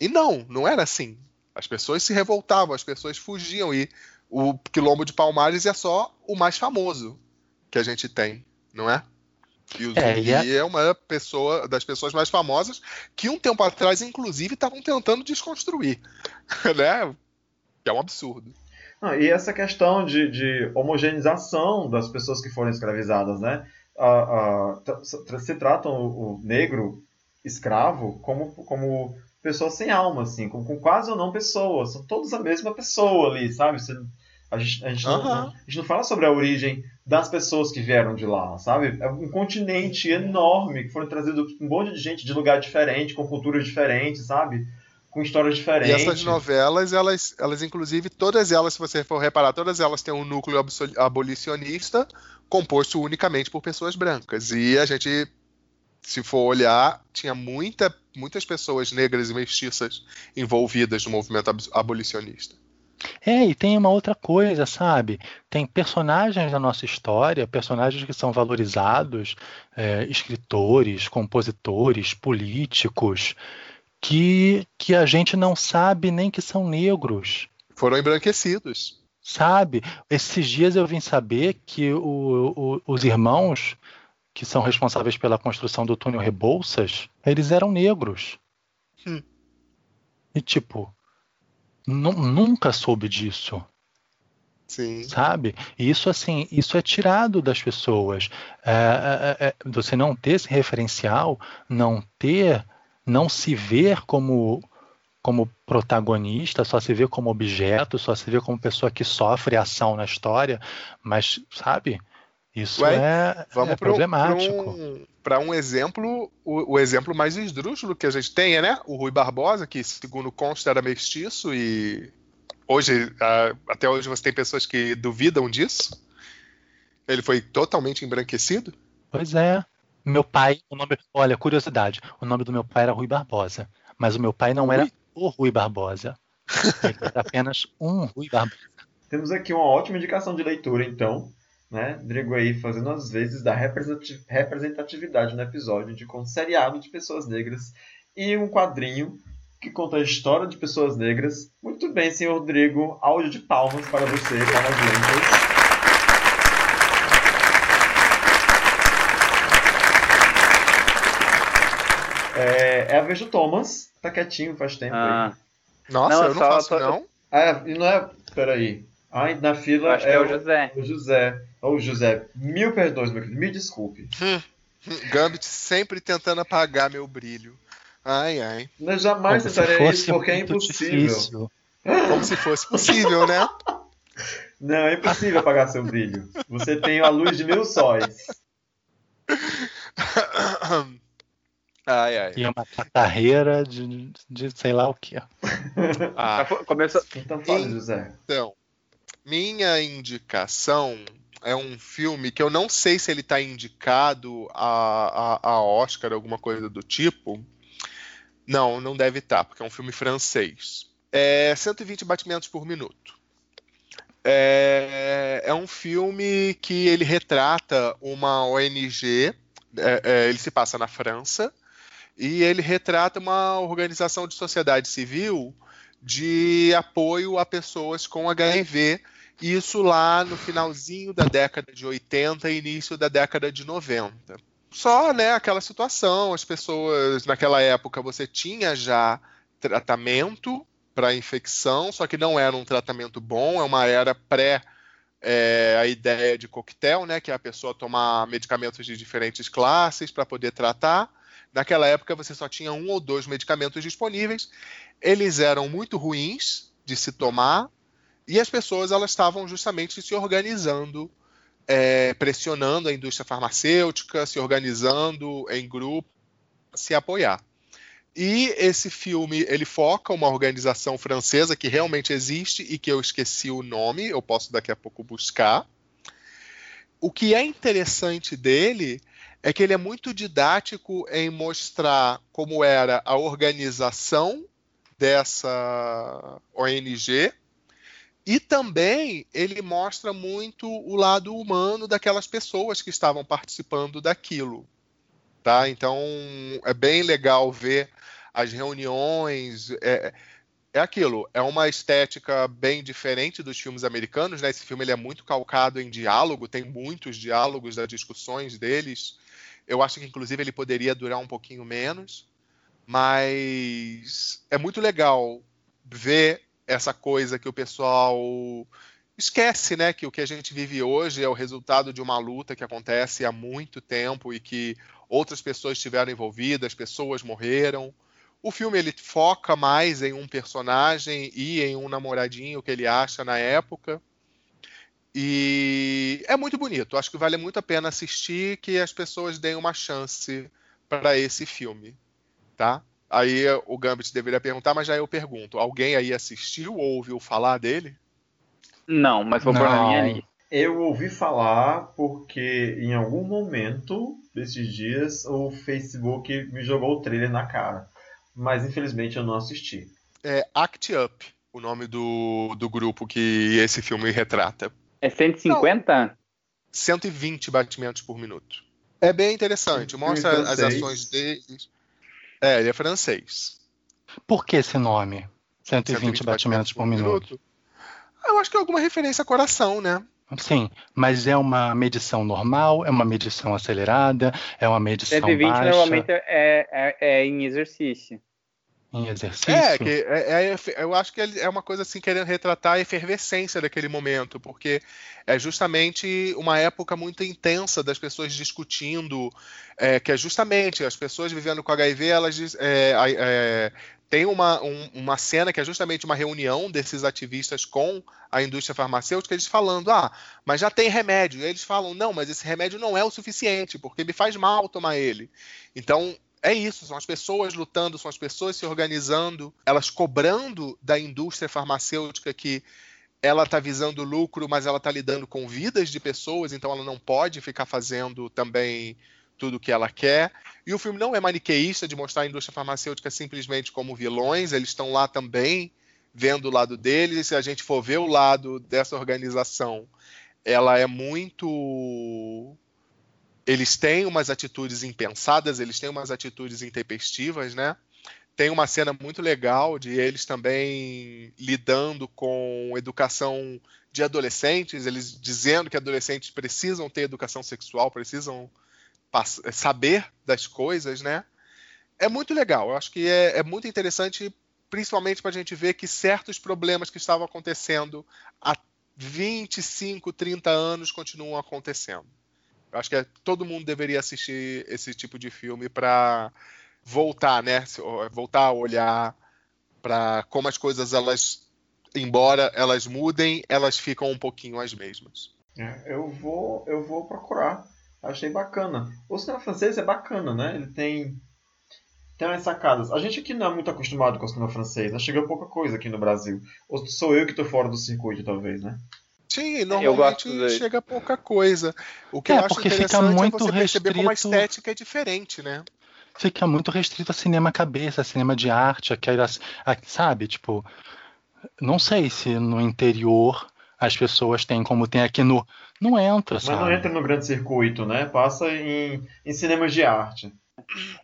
E não, não era assim. As pessoas se revoltavam, as pessoas fugiam. E o Quilombo de Palmares é só o mais famoso que a gente tem, não é? E o É, Zumbi e é uma pessoa das pessoas mais famosas que um tempo atrás, inclusive, estavam tentando desconstruir, [laughs] né? Que é um absurdo. Não, e essa questão de, de homogeneização das pessoas que foram escravizadas, né? Ah, ah, se tratam o, o negro escravo como, como pessoa sem alma, assim, como, como quase ou não pessoas. São todos a mesma pessoa ali, sabe? Você- a, gente, a, gente não, Aham. a gente não fala sobre a origem das pessoas que vieram de lá, sabe? É um continente enorme que foram trazidos um monte de gente de lugar diferente, com culturas diferentes, sabe? Com histórias E diferentes. essas novelas, elas, elas inclusive, todas elas, se você for reparar, todas elas têm um núcleo abolicionista composto unicamente por pessoas brancas. E a gente, se for olhar, tinha muita, muitas pessoas negras e mestiças envolvidas no movimento ab- abolicionista. É, e tem uma outra coisa, sabe? Tem personagens da nossa história, personagens que são valorizados, é, escritores, compositores, políticos, que, que a gente não sabe nem que são negros. Foram embranquecidos. Sabe? Esses dias eu vim saber que o- o- os irmãos que são responsáveis pela construção do túnel Rebouças, eles eram negros. Hum. E tipo, nunca soube disso, Sim. sabe? E isso assim, isso é tirado das pessoas. É, é, é, você não ter esse referencial, não ter, não se ver como como protagonista, só se vê como objeto, só se vê como pessoa que sofre ação na história, mas, sabe, isso Ué, é, Vamos é para um, problemático. um, pra um exemplo, o, o exemplo mais esdrúxulo que a gente tem é né? o Rui Barbosa, que segundo consta era mestiço e hoje, até hoje você tem pessoas que duvidam disso. Ele foi totalmente embranquecido. Pois é. Meu pai, o nome, olha, curiosidade, o nome do meu pai era Rui Barbosa, mas o meu pai não era o Rui Barbosa. Ele era apenas um Rui Barbosa. [laughs] Temos aqui uma ótima indicação de leitura, então, né? Drigo aí fazendo as vezes da representati- representatividade no episódio de um seriado de pessoas negras e um quadrinho que conta a história de pessoas negras. Muito bem, senhor Drigo, áudio de palmas para você, palmas lentas. É, é a vez do Thomas, tá quietinho faz tempo Ah, aí. Nossa, Não, eu não só- faço só- não. Ah, e não é. Peraí. Ai, na fila acho que é o José. o José. Ô, José, mil perdões, meu querido. Me desculpe. Gambit sempre tentando apagar meu brilho. Ai, ai. Eu jamais Como tentarei isso porque é impossível. difícil. Como se fosse possível, né? Não, é impossível apagar seu brilho. Você tem a luz de mil sóis. Ai, ai. E uma carreira de, de sei lá o que. Ah, Começou, Então fala. José. Então, minha indicação é um filme que eu não sei se ele está indicado a, a, a Oscar, alguma coisa do tipo. Não, não deve estar, porque é um filme francês. É 120 batimentos por minuto. É, é um filme que ele retrata uma ONG, é, é, ele se passa na França, e ele retrata uma organização de sociedade civil de apoio a pessoas com HIV, isso lá no finalzinho da década de 80 e início da década de 90. só, né, aquela situação, as pessoas naquela época você tinha já tratamento para infecção, só que não era um tratamento bom, é uma era pré é, a ideia de coquetel, né, que é a pessoa tomar medicamentos de diferentes classes para poder tratar. Naquela época você só tinha um ou dois medicamentos disponíveis. Eles eram muito ruins de se tomar e as pessoas elas estavam justamente se organizando, é, pressionando a indústria farmacêutica, se organizando em grupo, se apoiar. E esse filme ele foca uma organização francesa que realmente existe e que eu esqueci o nome, eu posso daqui a pouco buscar. O que é interessante dele é que ele é muito didático em mostrar como era a organização dessa ONG e também ele mostra muito o lado humano daquelas pessoas que estavam participando daquilo. Tá? Então é bem legal ver as reuniões. É, é aquilo, é uma estética bem diferente dos filmes americanos, né? Esse filme ele é muito calcado em diálogo, tem muitos diálogos das discussões deles. Eu acho que inclusive ele poderia durar um pouquinho menos, mas é muito legal ver essa coisa que o pessoal esquece, né, que o que a gente vive hoje é o resultado de uma luta que acontece há muito tempo e que outras pessoas estiveram envolvidas, pessoas morreram. O filme ele foca mais em um personagem e em um namoradinho que ele acha na época. E é muito bonito. Acho que vale muito a pena assistir que as pessoas deem uma chance para esse filme, tá? Aí o Gambit deveria perguntar, mas já eu pergunto: alguém aí assistiu ou ouviu falar dele? Não, mas vou pôr na minha Não. lista. Eu ouvi falar porque em algum momento desses dias o Facebook me jogou o trailer na cara. Mas infelizmente eu não assisti. É Act Up, o nome do, do grupo que esse filme retrata. É 150? 120 batimentos por minuto. É bem interessante, mostra as ações deles. É, ele é francês. Por que esse nome? 120, batimentos por minuto. Eu acho que é alguma referência a coração, né? Sim, mas é uma medição normal, é uma medição acelerada, é uma medição 120 baixa normalmente é, é, é em exercício. Em exercício. É, que é, é- eu acho que é uma coisa assim querendo retratar a efervescência daquele momento, porque é justamente uma época muito intensa das pessoas discutindo, é, que é justamente as pessoas vivendo com HIV, elas é, é, tem uma, um- uma cena que é justamente uma reunião desses ativistas com a indústria farmacêutica, eles falando, ah, mas já tem remédio. E eles falam, não, mas esse remédio não é o suficiente, porque me faz mal tomar ele. Então, é isso, são as pessoas lutando, são as pessoas se organizando, elas cobrando da indústria farmacêutica que ela está visando lucro, mas ela está lidando com vidas de pessoas, então ela não pode ficar fazendo também tudo o que ela quer. E o filme não é maniqueísta de mostrar a indústria farmacêutica simplesmente como vilões, eles estão lá também vendo o lado deles. Se a gente for ver o lado dessa organização, ela é muito eles têm umas atitudes impensadas, eles têm umas atitudes intempestivas, né? Tem uma cena muito legal de eles também lidando com educação de adolescentes, eles dizendo que adolescentes precisam ter educação sexual, precisam pass- saber das coisas, né? É muito legal, eu acho que é, é muito interessante, principalmente para a gente ver que certos problemas que estavam acontecendo há 25, 30 anos continuam acontecendo. Eu acho que é- todo mundo deveria assistir esse tipo de filme para voltar, né? Voltar a olhar para como as coisas elas, embora elas mudem, elas ficam um pouquinho as mesmas. É, eu vou, eu vou procurar. Achei bacana. O cinema francês é bacana, né? Ele tem tem umas sacadas. A gente aqui não é muito acostumado com o cinema francês, né? Chega pouca coisa aqui no Brasil. Ou sou eu que tô fora do circuito, talvez, né? Sim, normalmente chega pouca coisa. O que É, eu acho porque fica interessante muito é você perceber como a estética é diferente, né? Fica muito restrito a cinema cabeça, cinema de arte, aquelas, a- sabe? Tipo, não sei se no interior as pessoas têm como tem aqui no. Não entra, Mas sabe? não entra no grande circuito, né? Passa em, em cinemas de arte.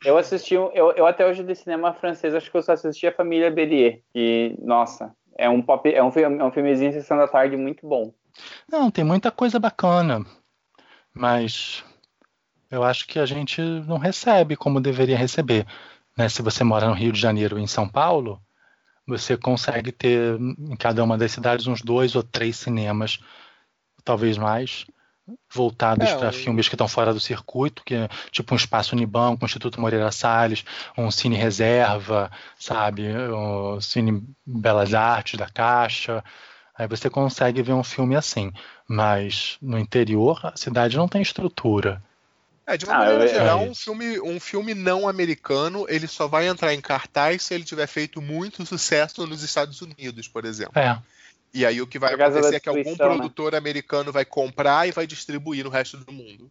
Eu assisti, eu, eu até hoje de cinema francês, acho que eu só assisti a Família Bélier. E, nossa, é um, pop, é um, é um filmezinho Sessão da Tarde muito bom. Não, tem muita coisa bacana. Mas eu acho que a gente não recebe como deveria receber. Né? Se você mora no Rio de Janeiro ou em São Paulo, você consegue ter em cada uma das cidades uns dois ou três cinemas, talvez mais, voltados É, para filmes que estão fora do circuito, que é tipo um Espaço Unibanco, um Instituto Moreira Salles, um Cine Reserva, sabe, o Cine Belas Artes da Caixa. Aí você consegue ver um filme assim. Mas no interior, a cidade não tem estrutura. É, de uma Ah, maneira eu- geral, é um filme, um filme não americano, ele só vai entrar em cartaz se ele tiver feito muito sucesso nos Estados Unidos, por exemplo. É, E aí o que vai acontecer é que algum né? produtor americano vai comprar e vai distribuir no resto do mundo.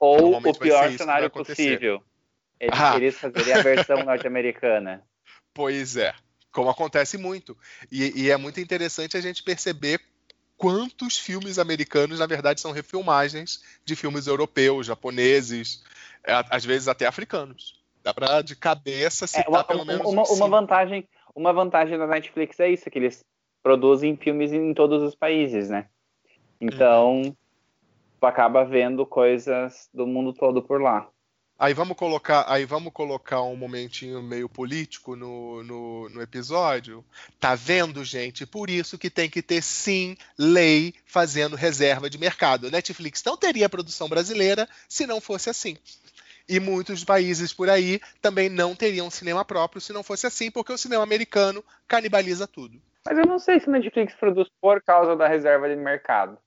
Ou o pior cenário possível. Eles, Ah. eles fazerem a versão [laughs] norte-americana. Pois é, como acontece muito. E, e é muito interessante a gente perceber quantos filmes americanos, na verdade, são refilmagens de filmes europeus, japoneses, é, às vezes até africanos. Dá pra de cabeça É, citar uma, pelo menos uma, uma vantagem, uma vantagem da Netflix é isso, que eles produzem filmes em todos os países, né? Então, Uhum. tu acaba vendo coisas do mundo todo por lá. Aí vamos colocar, aí vamos colocar um momentinho meio político no, no, no episódio. Tá vendo, gente? Por isso que tem que ter sim lei fazendo reserva de mercado. Netflix não teria produção brasileira se não fosse assim. E muitos países por aí também não teriam cinema próprio se não fosse assim, porque o cinema americano canibaliza tudo. Mas eu não sei se a Netflix produz por causa da reserva de mercado.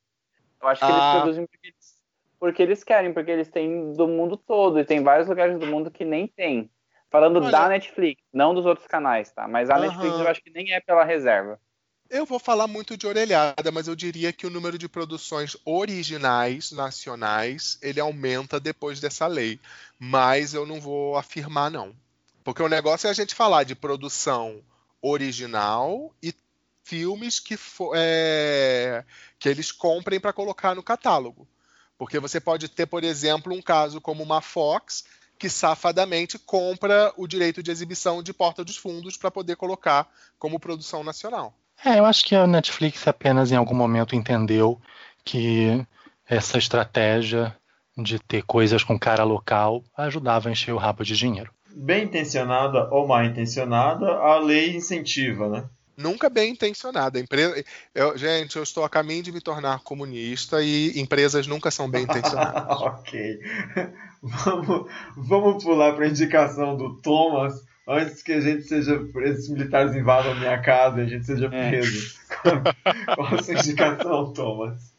Eu acho que Ah. eles produzem porque eles, porque eles querem, porque eles têm do mundo todo, e tem vários lugares do mundo que nem tem. Falando Olha- da Netflix, não dos outros canais, tá? Mas a. Netflix eu acho que nem é pela reserva. Eu vou falar muito de orelhada, mas eu diria que o número de produções originais nacionais ele aumenta depois dessa lei. Mas eu não vou afirmar, não. Porque o negócio é a gente falar de produção original e filmes que, é, que eles comprem para colocar no catálogo. Porque você pode ter, por exemplo, um caso como uma Fox que safadamente compra o direito de exibição de Porta dos Fundos para poder colocar como produção nacional. É, eu acho que a Netflix apenas em algum momento entendeu que essa estratégia de ter coisas com cara local ajudava a encher o rabo de dinheiro. Bem intencionada ou mal intencionada, a lei incentiva, né? Nunca bem intencionada. Empresa... eu- gente, eu estou a caminho de me tornar comunista e empresas nunca são bem intencionadas. [laughs] ok. Vamos, vamos pular para a indicação do Thomas antes que a gente seja os militares invadam a minha casa e a gente seja É. preso. [laughs] Qual a sua indicação, Thomas?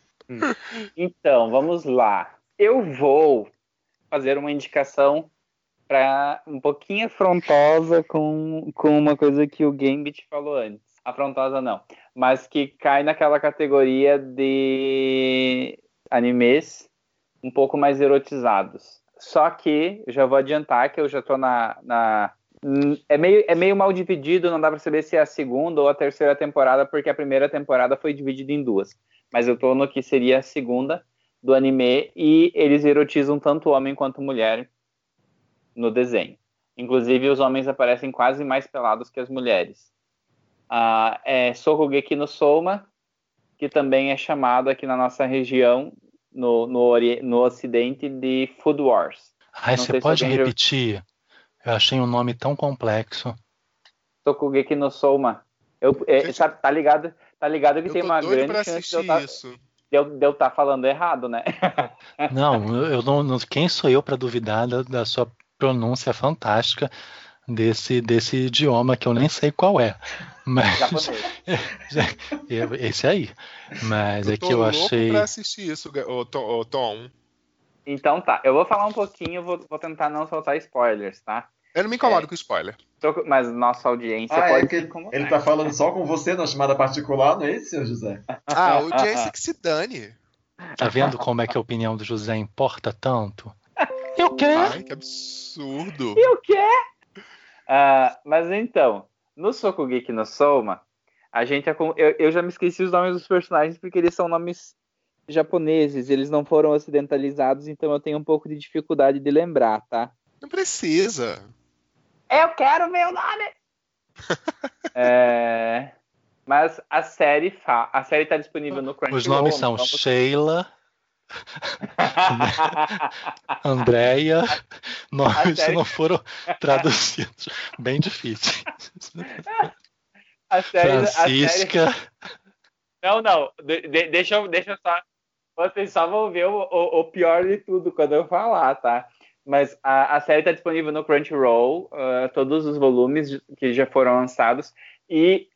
Então, vamos lá. Eu vou fazer uma indicação para um pouquinho afrontosa com, com uma coisa que o Gambit falou antes. Afrontosa não, mas que cai naquela categoria de animes um pouco mais erotizados. Só que já vou adiantar que eu já tô na, na é meio, é meio mal dividido, não dá pra saber se é a segunda ou a terceira temporada, porque a primeira temporada foi dividida em duas. Mas eu tô no que seria a segunda do anime e eles erotizam tanto homem quanto mulher no desenho. Inclusive, os homens aparecem quase mais pelados que as mulheres. Ah, é Sokugeki no Soma, que também é chamado aqui na nossa região, no, no, no ocidente, de Food Wars. Ai, Não você pode alguém já- repetir? Eu achei um nome tão complexo. Sokugeki no Soma. Eu, é, sabe, tá ligado, tá ligado que Eu tem uma grande chance de eu tá- isso. de eu de eu estar falando errado, né? Não, eu não, não- quem sou eu para duvidar da, da sua pronúncia fantástica desse, desse idioma que eu nem sei qual é. Mas Japonês. [laughs] é esse aí. Mas Eu é que eu louco achei. pra assistir isso, Tom. Então tá, eu vou falar um pouquinho, vou, vou tentar não soltar spoilers, tá? Eu não me incomodo com spoiler. Tô Mas nossa audiência Ah, pode é que se incomodar. ele tá falando só com você na chamada particular, não é isso, senhor José? Ah, a audiência que se dane. Tá vendo como é que a opinião do José importa tanto? [laughs] Eu quero. Ai, que absurdo. E o quê? Ah, mas então, no Sokugeki no Soma, a gente acom- eu, eu já me esqueci os nomes dos personagens porque eles são nomes japoneses, eles não foram ocidentalizados, então eu tenho um pouco de dificuldade de lembrar, tá? Não precisa. Eu quero ver o nome! [laughs] É, Mas a série fa... a série tá disponível no Crunchyroll. Os nomes são Sheila, [laughs] Andréia, nomes que série- não foram traduzidos. Bem difícil. a série, a série, Francisca. Não, não. de- de- deixa, eu, deixa eu só. Vocês só vão ver o, o- o pior de tudo quando eu falar, tá? Mas a, a série está disponível no Crunchyroll, ah, todos os volumes que já foram lançados, e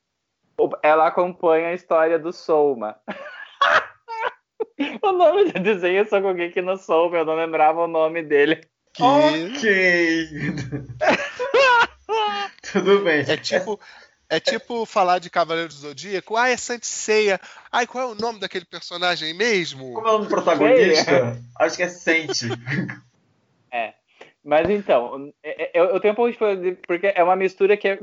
ela acompanha a história do Souma. [laughs] [laughs] o nome do desenho é Sokugeki no Souma, eu não lembrava o nome dele. Que Ok. [laughs] Tudo bem. é tipo. É tipo falar de Cavaleiro do Zodíaco. Ah, é Santiceia. Ai, qual é o nome daquele personagem mesmo? Como é o nome do protagonista? Acho que é Sente. [laughs] Mas então, é- é- eu, eu tenho um pouco de porque é uma mistura que é,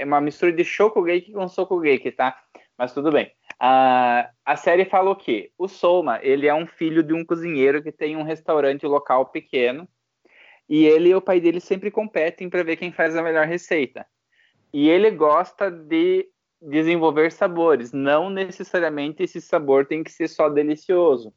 é uma mistura de Shokugeki com Sokugeki, tá? Mas tudo bem. A, a série fala o quê? O Soma, ele é um filho de um cozinheiro que tem um restaurante local pequeno e ele e o pai dele sempre competem para ver quem faz a melhor receita. E ele gosta de desenvolver sabores, não necessariamente esse sabor tem que ser só delicioso.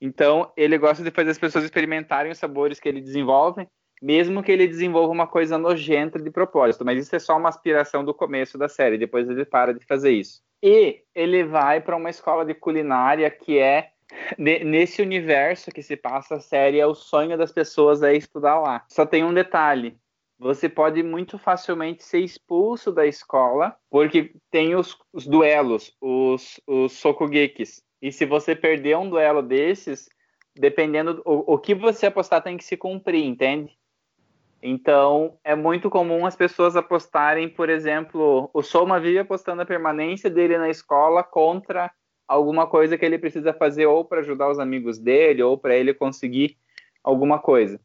Então, ele gosta de fazer as pessoas experimentarem os sabores que ele desenvolve, mesmo que ele desenvolva uma coisa nojenta de propósito. Mas isso é só uma aspiração do começo da série, depois ele para de fazer isso. E ele vai para uma escola de culinária que é [laughs] ne- nesse universo que se passa a série, é o sonho das pessoas é estudar lá. Só tem um detalhe. Você pode muito facilmente ser expulso da escola, porque tem os, os duelos, os, os sokugekis. E se você perder um duelo desses, dependendo do o, o que você apostar tem que se cumprir, entende? Então, é muito comum as pessoas apostarem, por exemplo, o Soma vive apostando a permanência dele na escola contra alguma coisa que ele precisa fazer ou para ajudar os amigos dele ou para ele conseguir alguma coisa.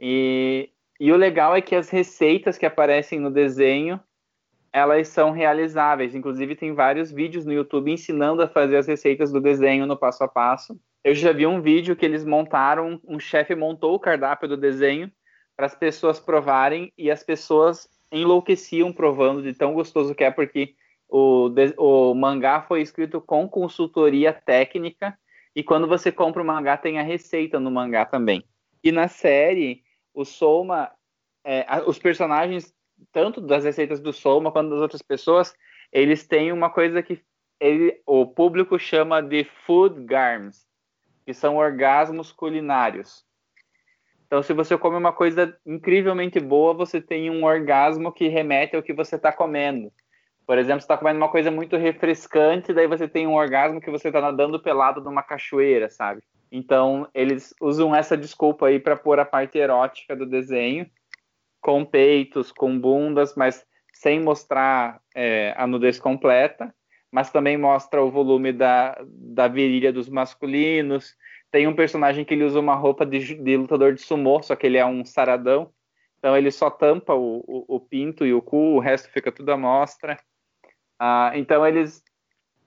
E, e o legal é que as receitas que aparecem no desenho, elas são realizáveis. Inclusive, tem vários vídeos no YouTube ensinando a fazer as receitas do desenho no passo a passo. Eu já vi um vídeo que eles montaram, um chefe montou o cardápio do desenho para as pessoas provarem e as pessoas enlouqueciam provando de tão gostoso que é, porque o, o mangá foi escrito com consultoria técnica e quando você compra o mangá tem a receita no mangá também. E na série, o Soma, é, os personagens, tanto das receitas do Soma quanto das outras pessoas, eles têm uma coisa que ele, o público chama de food garms, que são orgasmos culinários. Então, se você come uma coisa incrivelmente boa, você tem um orgasmo que remete ao que você está comendo. Por exemplo, você está comendo uma coisa muito refrescante, daí você tem um orgasmo que você está nadando pelado numa cachoeira, sabe? Então, eles usam essa desculpa aí para pôr a parte erótica do desenho, com peitos, com bundas, mas sem mostrar é, a nudez completa, mas também mostra o volume da, da virilha dos masculinos. Tem um personagem que ele usa uma roupa de, de lutador de sumô, só que ele é um saradão. Então ele só tampa o, o, o pinto e o cu, o resto fica tudo à mostra. Ah, então eles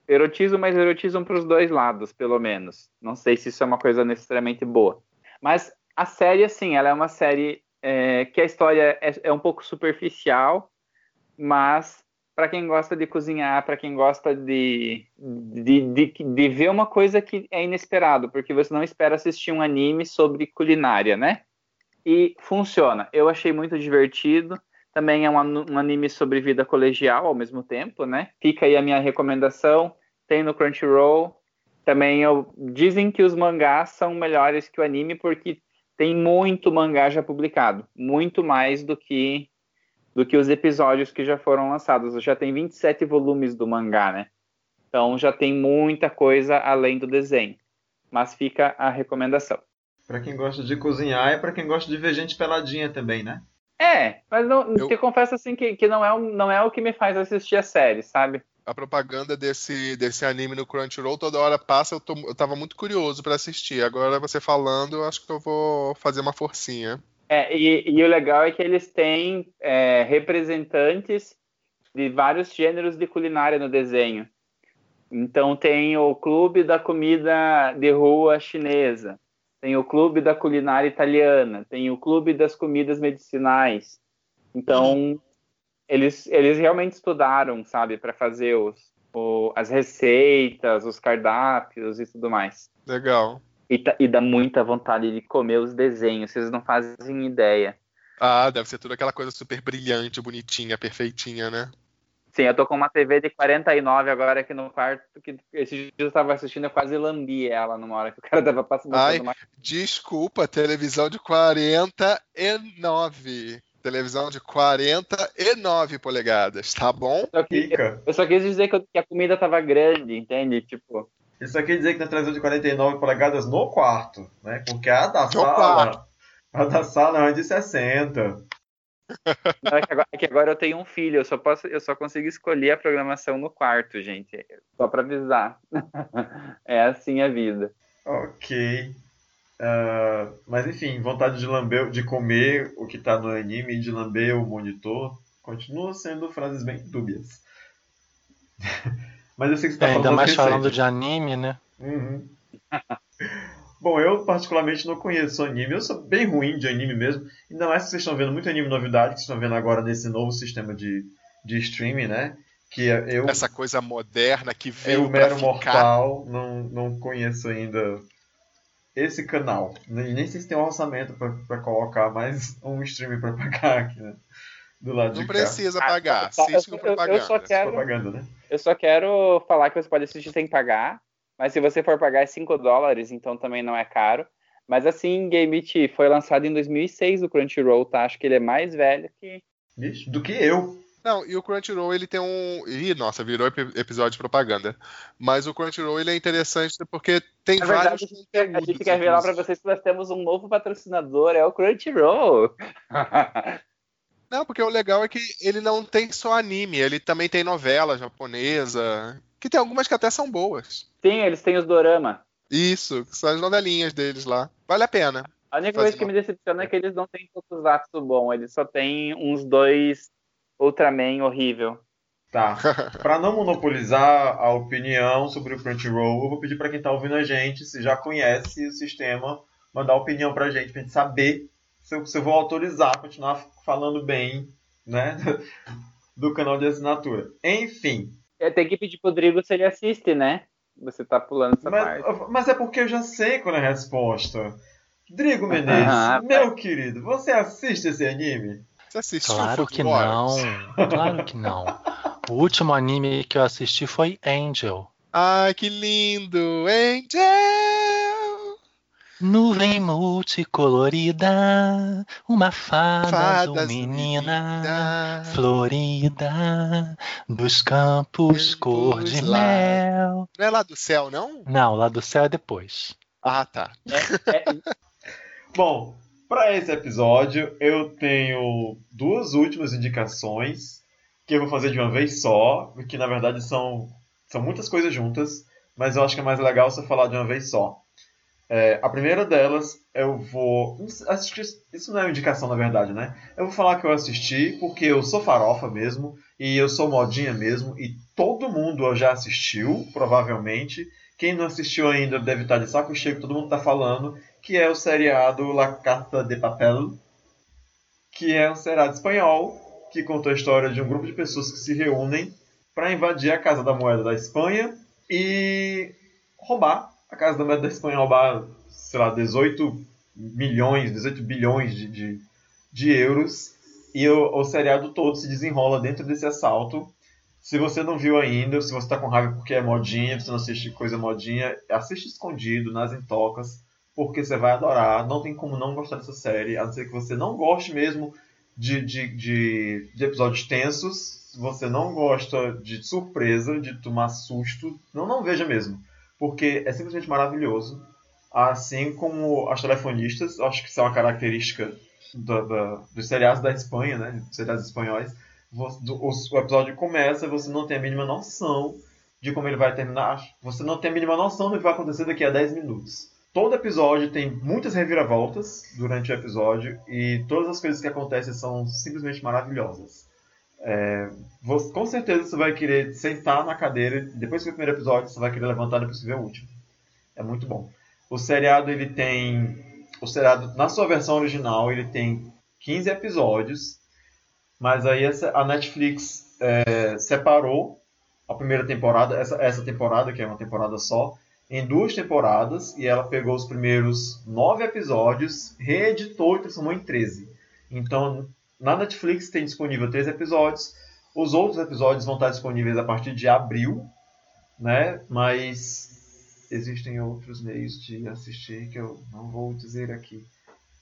erotizam, mas erotizam para os dois lados, pelo menos. Não sei se isso é uma coisa necessariamente boa. Mas a série, assim, ela é uma série é, que a história é, é um pouco superficial, mas para quem gosta de cozinhar, para quem gosta de, de, de, de ver uma coisa que é inesperado, porque você não espera assistir um anime sobre culinária, né? E funciona. Eu achei muito divertido. Também é um, um anime sobre vida colegial ao mesmo tempo, né? Fica aí a minha recomendação. Tem no Crunchyroll. Também eu, dizem que os mangás são melhores que o anime porque tem muito mangá já publicado, muito mais do que do que os episódios que já foram lançados. Já tem 27 volumes do mangá, né? Então já tem muita coisa além do desenho. Mas fica a recomendação. Pra quem gosta de cozinhar e pra quem gosta de ver gente peladinha também, né? É, mas não, Eu- te confesso assim que, que não, é, não é o que me faz assistir a série, sabe? A propaganda desse, desse anime no Crunchyroll toda hora passa, eu, tô, eu tava muito curioso pra assistir. Agora você falando, eu acho que eu vou fazer uma forcinha. É, e, e o legal é que eles têm é, representantes de vários gêneros de culinária no desenho. Então tem o clube da comida de rua chinesa, tem o clube da culinária italiana, tem o clube das comidas medicinais. Então eles, eles realmente estudaram, sabe, para fazer os, o- as receitas, os cardápios e tudo mais. Legal. E, tá- e dá muita vontade de comer os desenhos, vocês não fazem ideia. Ah, deve ser tudo aquela coisa super brilhante, bonitinha, perfeitinha, né? Sim, eu tô com uma TV de 49 agora aqui no quarto, que esse dia eu tava assistindo, eu quase lambi ela numa hora que o cara tava passando Ai. uma... Desculpa, televisão de 49. Televisão de 49 polegadas, tá bom? Só que, Fica. eu só quis dizer que, eu- que a comida tava grande, entende? Tipo, Isso aqui quer dizer que tem televisão de 49 polegadas no quarto, né? Porque a da sala. quarto. A da sala é de 60. não, é, que agora, é que agora eu tenho um filho, eu só posso, eu só consigo escolher a programação no quarto, gente. Só pra avisar. [laughs] é assim a vida. Ok. Ah, mas enfim, vontade de lamber, de comer o que tá no anime e de lamber o monitor continua sendo frases bem dúbias. [laughs] mas eu sei que você tá É, falando ainda mais falando receitas. de anime, né? Uhum. [laughs] Bom, eu particularmente não conheço anime, eu sou bem ruim de anime mesmo. Ainda mais que vocês estão vendo muito anime novidade, que vocês estão vendo agora nesse novo sistema de, de streaming, né? Que eu, Essa coisa moderna que veio eu pra mero ficar. mortal, não, não conheço ainda esse canal. Nem, nem sei se tem um orçamento pra, pra colocar mais um streaming pra pagar aqui, né? Do lado Não de cá. precisa Ah, pagar, assiste eu- com eu- eu propaganda. só quero- Propaganda, né? Eu só quero falar que você pode assistir sem pagar, mas se você for pagar é 5 dólares, então também não é caro. Mas assim, Game It foi lançado em 2006 o Crunchyroll, tá? Acho que ele é mais velho que. Do que eu. Não, e o Crunchyroll ele tem um. Ih, nossa, virou epi- episódio de propaganda. Mas o Crunchyroll ele é interessante porque tem Na verdade, vários a gente, quer- a gente quer revelar pra inclusive. vocês que nós temos um novo patrocinador, é o Crunchyroll. [laughs] Não, porque o legal é que ele não tem só anime, ele também tem novela japonesa, que tem algumas que até são boas. Sim, eles têm os dorama. Isso, que são as novelinhas deles lá. Vale a pena. A única coisa que uma- me decepciona é que eles não têm tokusatsu bom, eles só têm uns dois Ultraman horrível. Tá. [laughs] Pra não monopolizar a opinião sobre o Crunchyroll, eu vou pedir pra quem tá ouvindo a gente, se já conhece o sistema, mandar opinião pra gente, pra gente saber se eu, se eu vou autorizar a continuar falando bem, né? [laughs] Do canal de assinatura. Enfim. Eu tenho que pedir pro Rodrigo se ele assiste, né? Você tá pulando essa Mas, parte. mas é porque eu já sei qual é a resposta. Drigo Menezes, Ah, meu querido, você assiste esse anime? Você assistiu Claro que não. Claro que não. O último anime que eu assisti foi Angel. Ai, que lindo! Angel! Nuvem multicolorida, uma fada Fadas menina, florida, dos campos cor de lá. mel. Não é lá do céu, não? Não, lá do céu é depois. Ah, tá. É, Bom, para esse episódio eu tenho duas últimas indicações que eu vou fazer de uma vez só, que na verdade são, são muitas coisas juntas, mas eu acho que é mais legal você falar de uma vez só. É, a primeira delas eu vou. Que isso não é uma indicação na verdade, né? Eu vou falar que eu assisti porque eu sou farofa mesmo e eu sou modinha mesmo e todo mundo já assistiu, provavelmente. Quem não assistiu ainda deve estar de saco cheio, todo mundo está falando que é o seriado La Carta de Papel, que é um seriado espanhol que conta a história de um grupo de pessoas que se reúnem para invadir a Casa da Moeda da Espanha e roubar a Casa da Moeda da Espanha, roubar, sei lá, 18 milhões, 18 bilhões de, de, de euros. E o, o seriado todo se desenrola dentro desse assalto. Se você não viu ainda, se você tá com raiva porque é modinha, você não assiste coisa modinha, assiste escondido, nas intocas porque você vai adorar. Não tem como não gostar dessa série, a não ser que você não goste mesmo de, de, de, de episódios tensos. Você não gosta de surpresa, de tomar susto, não, não veja mesmo. Porque é simplesmente maravilhoso. Assim como as telefonistas, acho que é uma característica da, da, dos seriados da Espanha, né? Dos seriados espanhóis. Do, o episódio começa e você não tem a mínima noção de como ele vai terminar. Você não tem a mínima noção do que vai acontecer daqui a 10 minutos. Todo episódio tem muitas reviravoltas durante o episódio e todas as coisas que acontecem são simplesmente maravilhosas. É, você, com certeza você vai querer sentar na cadeira depois que o primeiro episódio, você vai querer levantar depois que ver o último. É muito bom. O seriado ele tem, o seriado na sua versão original ele tem 15 episódios, mas aí essa, a Netflix é, separou a primeira temporada, essa, essa temporada, que é uma temporada só, em duas temporadas, e ela pegou os primeiros nove episódios, reeditou e transformou em 13. Então, na Netflix tem disponível 13 episódios, os outros episódios vão estar disponíveis a partir de abril, né? Mas existem outros meios de assistir que eu não vou dizer aqui.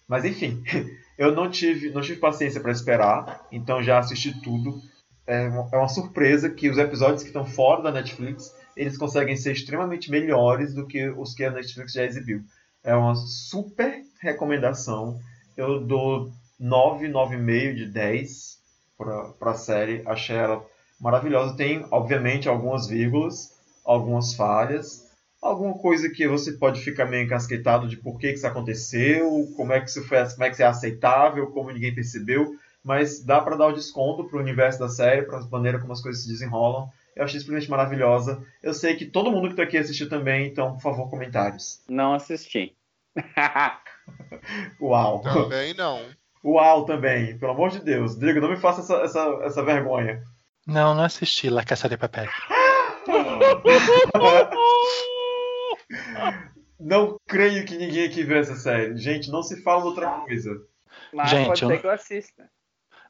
Mas enfim, [laughs] eu não tive, não tive paciência para esperar, então já assisti tudo. É uma, é uma surpresa que os episódios que estão fora da Netflix eles conseguem ser extremamente melhores do que os que a Netflix já exibiu. É uma super recomendação. Eu dou 9, 9,5 de 10 para a série. Achei ela maravilhosa. Tem, obviamente, algumas vírgulas, algumas falhas, alguma coisa que você pode ficar meio encasquetado de por que, que isso aconteceu, como é que isso foi, como é que isso é aceitável, como ninguém percebeu, mas dá para dar o desconto para o universo da série, para a maneira como as coisas se desenrolam. Eu achei simplesmente maravilhosa. Eu sei que todo mundo que está aqui assistiu também, então, por favor, comentários. Não assisti. [laughs] Uau! Também não. Uau também, pelo amor de Deus. Diego, não me faça essa, essa, essa vergonha. Não, não assisti La Caça de Papel. [laughs] Não creio que ninguém aqui viu essa série. Gente, não se fala de outra coisa. Mas Gente, pode eu- ser que eu assista.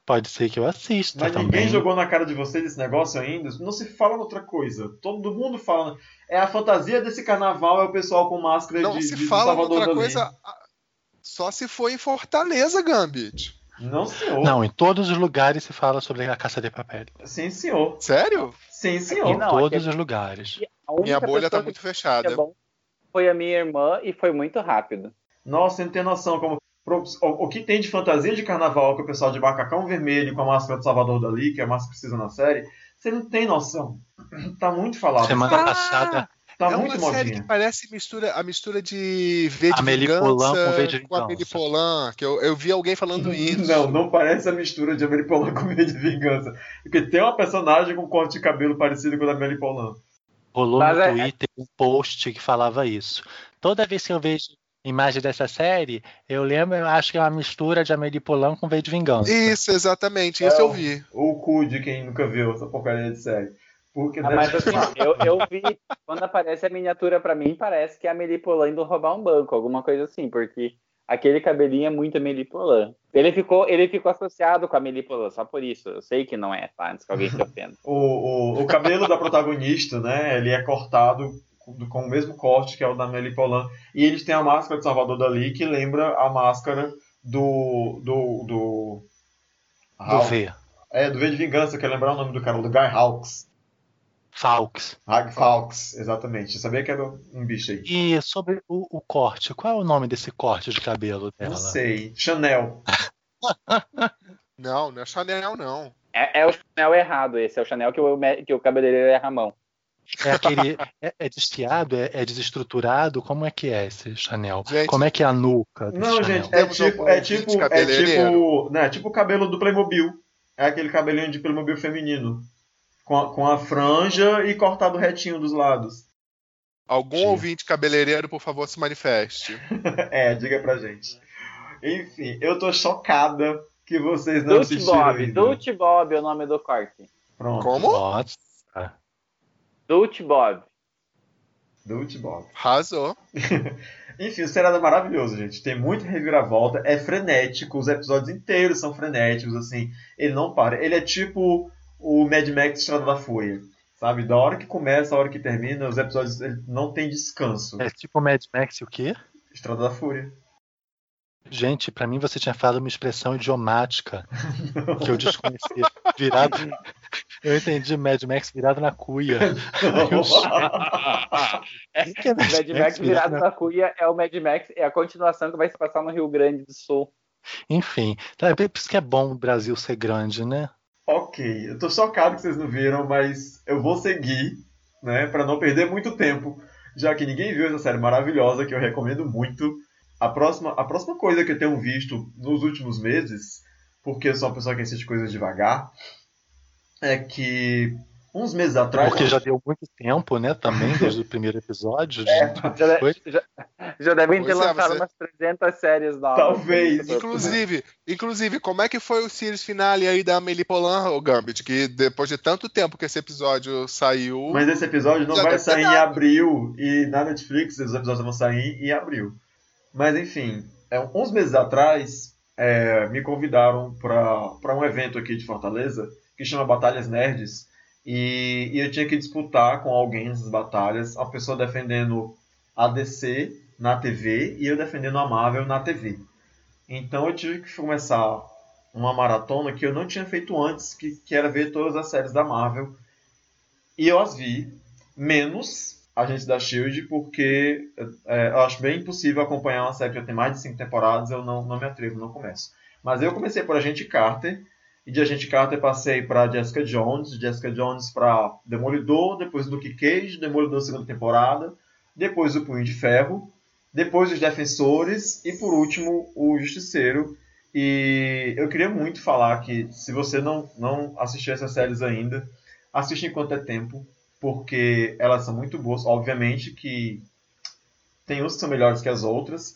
Pode ser que eu assista Mas também. ninguém jogou na cara de vocês esse negócio ainda. Não se fala de outra coisa. Todo mundo fala. É a fantasia desse carnaval, é o pessoal com máscara Não de, se de fala Salvador outra coisa. Só se for em Fortaleza, Gambit. Não, senhor. Não, em todos os lugares se fala sobre a caça de papel. Sim, senhor. Sério? Sim, Em senhor. Não, todos aqui- os lugares. Minha bolha tá muito fechada. é foi a minha irmã e foi muito rápido. Nossa, você não tem noção como. o que tem de fantasia de carnaval com o pessoal de macacão vermelho com a máscara do Salvador Dali, que é a máscara que precisa na série, você não tem noção. [clears throat] Tá muito falado. Semana Ah! passada, Tá é muito uma série modinha. que parece mistura, a mistura de V de Amélie Vingança com V de com a Amélie Vingança. Poulain, que eu, eu vi alguém falando isso. Não, não parece a mistura de Amélie Poulain com V de Vingança. Porque tem uma personagem com corte de cabelo parecido com o da Amélie Poulain. rolou Mas no é- Twitter um post que falava isso. Toda vez que eu vejo imagem dessa série, eu lembro, eu acho que é uma mistura de Amélie Poulain com V de Vingança. Isso, exatamente, isso É, eu vi. Ou o cu de quem nunca viu essa porcaria de série. Porque Ah, mas assim, eu, eu vi, quando aparece a miniatura pra mim, parece que é a Amelie Poulain indo roubar um banco, alguma coisa assim, porque aquele cabelinho é muito Amelie Poulain. Ele ficou, ele ficou associado com a Amelie Poulain, só por isso. Eu sei que não é, tá? Antes que alguém se ofenda. [laughs] o, o, o cabelo da protagonista, né? Ele é cortado com com o mesmo corte que é o da Amélie Poulain. E eles têm a máscara de Salvador Dali que lembra a máscara do. do. do. Do V. É, do V de Vingança, que é lembrar o nome do cara, do Guy Hawks. Falks. Hag Fawkes, exatamente. Eu sabia que era um bicho aí. E sobre o, o corte, qual é o nome desse corte de cabelo dela? Não sei. Chanel. [laughs] Não, não é Chanel, não. É, é o Chanel errado esse, é o Chanel que o, que o cabeleireiro erra a mão. É aquele. [laughs] É, é desfiado? É, é desestruturado? Como é que é esse Chanel? Gente- Como é que é a nuca desse Não, Chanel? gente, é tipo, é ouvinte tipo, é tipo, né, tipo o cabelo do Playmobil. É aquele cabelinho de Playmobil feminino. Com a, com a franja e cortado retinho dos lados. Algum Sim. ouvinte cabeleireiro, por favor, se manifeste. [laughs] É, diga pra gente. Enfim, eu tô chocada que vocês não Dutch assistiram Bob, ainda. Dutch Bob é o nome do corte. Pronto. Como? Nossa. Dutch Bob. Dutch Bob. Arrasou. [laughs] Enfim, o seriado é maravilhoso, gente. Tem muita reviravolta, é frenético, os episódios inteiros são frenéticos, assim. Ele não para. Ele é tipo o Mad Max Estrada da Folha. Sabe? Da hora que começa, a hora que termina, os episódios não tem descanso. É tipo Mad Max e o quê? Estrada da Fúria. Gente, pra mim você tinha falado uma expressão idiomática [laughs] que eu desconhecia. Virado. Eu entendi Mad Max virado na cuia. [laughs] O que é Mad Max virado na cuia é o Mad Max, é a continuação que vai se passar no Rio Grande do Sul. Enfim, tá, é por isso que é bom o Brasil ser grande, né? Ok, eu tô chocado que vocês não viram, mas eu vou seguir, né, para não perder muito tempo, já que ninguém viu essa série maravilhosa que eu recomendo muito. A próxima, a próxima coisa que eu tenho visto nos últimos meses, porque eu sou uma pessoa que assiste coisas devagar, é que uns meses atrás. Porque já deu muito tempo, né? Também, desde o primeiro episódio. É, já, Foi? já, já devem ter Pois é, lançado você- umas 300 séries novas. Talvez. Inclusive, inclusive, como é que foi o series finale aí da Amelie Poulain, o Gambit? Que depois de tanto tempo que esse episódio saiu. Mas esse episódio não vai deve sair em abril e na Netflix os episódios vão sair em abril. Mas enfim, é, uns meses atrás é, me convidaram para um evento aqui de Fortaleza que chama Batalhas Nerds e, e eu tinha que disputar com alguém nessas batalhas, a pessoa defendendo a DC na TV e eu defendendo a Marvel na TV. Então eu tive que começar uma maratona que eu não tinha feito antes, que, que era ver todas as séries da Marvel. E eu as vi, menos Agentes da Shield, porque é, eu acho bem impossível acompanhar uma série que já tem mais de cinco temporadas, eu não, não me atrevo, não começo. Mas eu comecei por Agente Carter, e de Agente Carter passei para Jessica Jones, Jessica Jones para Demolidor, depois Luke Cage, Demolidor segunda temporada, depois o Punho de Ferro, depois os Defensores e por último o Justiceiro. E eu queria muito falar que se você não, não assistiu essas séries ainda, assiste enquanto é tempo, porque elas são muito boas. Obviamente que tem uns que são melhores que as outras.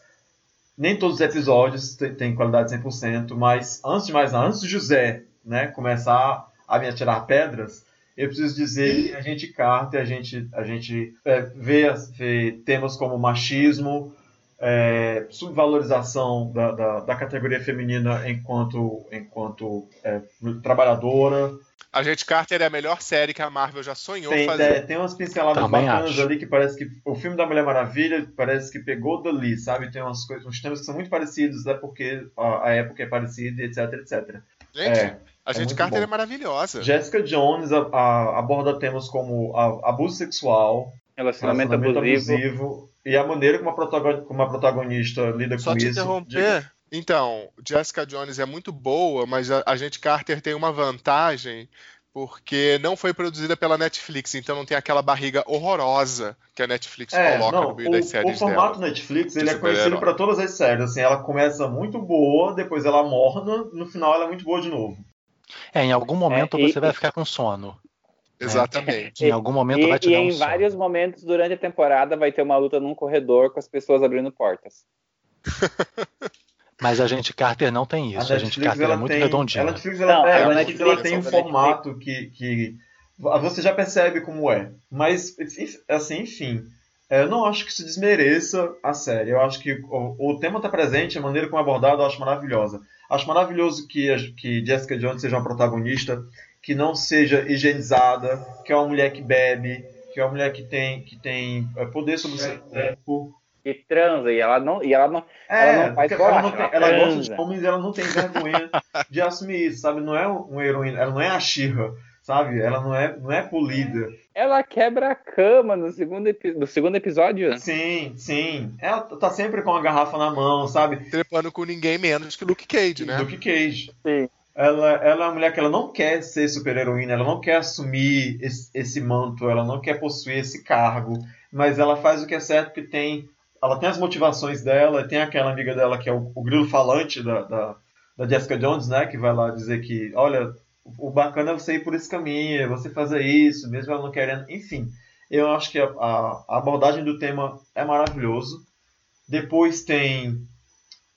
Nem todos os episódios têm qualidade 100%, mas antes de mais nada, antes de José né, começar a me atirar pedras, eu preciso dizer que a gente Carter, a gente, a gente é, vê, vê temas como machismo, é, subvalorização da, da, da categoria feminina enquanto, enquanto é, trabalhadora. Agente Carter é a melhor série que a Marvel já sonhou Tem, fazer. tem, tem umas pinceladas Também bacanas acho. ali que parece que o filme da Mulher Maravilha parece que pegou dali, sabe? Tem umas coisas, uns temas que são muito parecidos, é porque a, a época é parecida, etc, etc. Gente, É, a gente muito Carter bom. é maravilhosa. Jessica Jones a- a- aborda temas como a- abuso sexual, Relacionamento, relacionamento abusivo. abusivo e a maneira como a, protagon- como a protagonista lida Só com te isso. interromper. Então, Jessica Jones é muito boa, mas a, gente Carter tem uma vantagem porque não foi produzida pela Netflix, então não tem aquela barriga horrorosa que a Netflix É, coloca não, no meio o, das o séries formato dela. Netflix ele é conhecido para todas as séries. Assim, ela começa muito boa, depois ela morna, no final ela é muito boa de novo. É, em algum momento É, e- você vai ficar com sono. Exatamente. Em algum momento vai te E, e dar um em sono. vários momentos durante a temporada vai ter uma luta num corredor com as pessoas abrindo portas. [laughs] Mas a gente Carter não tem isso. A, gente Carter é muito tem, redondinha. A Netflix, ela, Não, é, a a Netflix, Netflix- ela tem um a formato que, que você já percebe como é. Mas, enfim, assim, enfim, é, eu não acho que isso desmereça a série. Eu acho que o, o tema está presente, a maneira como é abordado eu acho maravilhosa. Acho maravilhoso que, a- que Jessica Jones seja uma protagonista que não seja higienizada, que é uma mulher que bebe, que é uma mulher que tem, que tem é, poder sobre o seu corpo. E transa, e ela não. E ela não É, Ela não faz ela, não tem- ela ela gosta de homens e ela não tem vergonha de assumir isso, sabe? Não é um heroína, ela não é a Shira, sabe? Ela não é, não é polida. ela quebra a cama no segundo, no segundo episódio. Sim, sim. Ela tá sempre com a garrafa na mão, sabe? Trepando com ninguém menos que Luke Cage, né? Duke Cage. Sim. Ela, ela é uma mulher que ela não quer ser super-heroína, ela não quer assumir esse, esse manto, ela não quer possuir esse cargo, mas ela faz o que é certo porque tem. Ela tem as motivações dela, tem aquela amiga dela que é o, o grilo falante da, da, da Jessica Jones, né? Que vai lá dizer que, olha, o bacana é você ir por esse caminho, é você fazer isso, mesmo ela não querendo. Enfim, eu acho que a, a- a abordagem do tema é maravilhoso. Depois tem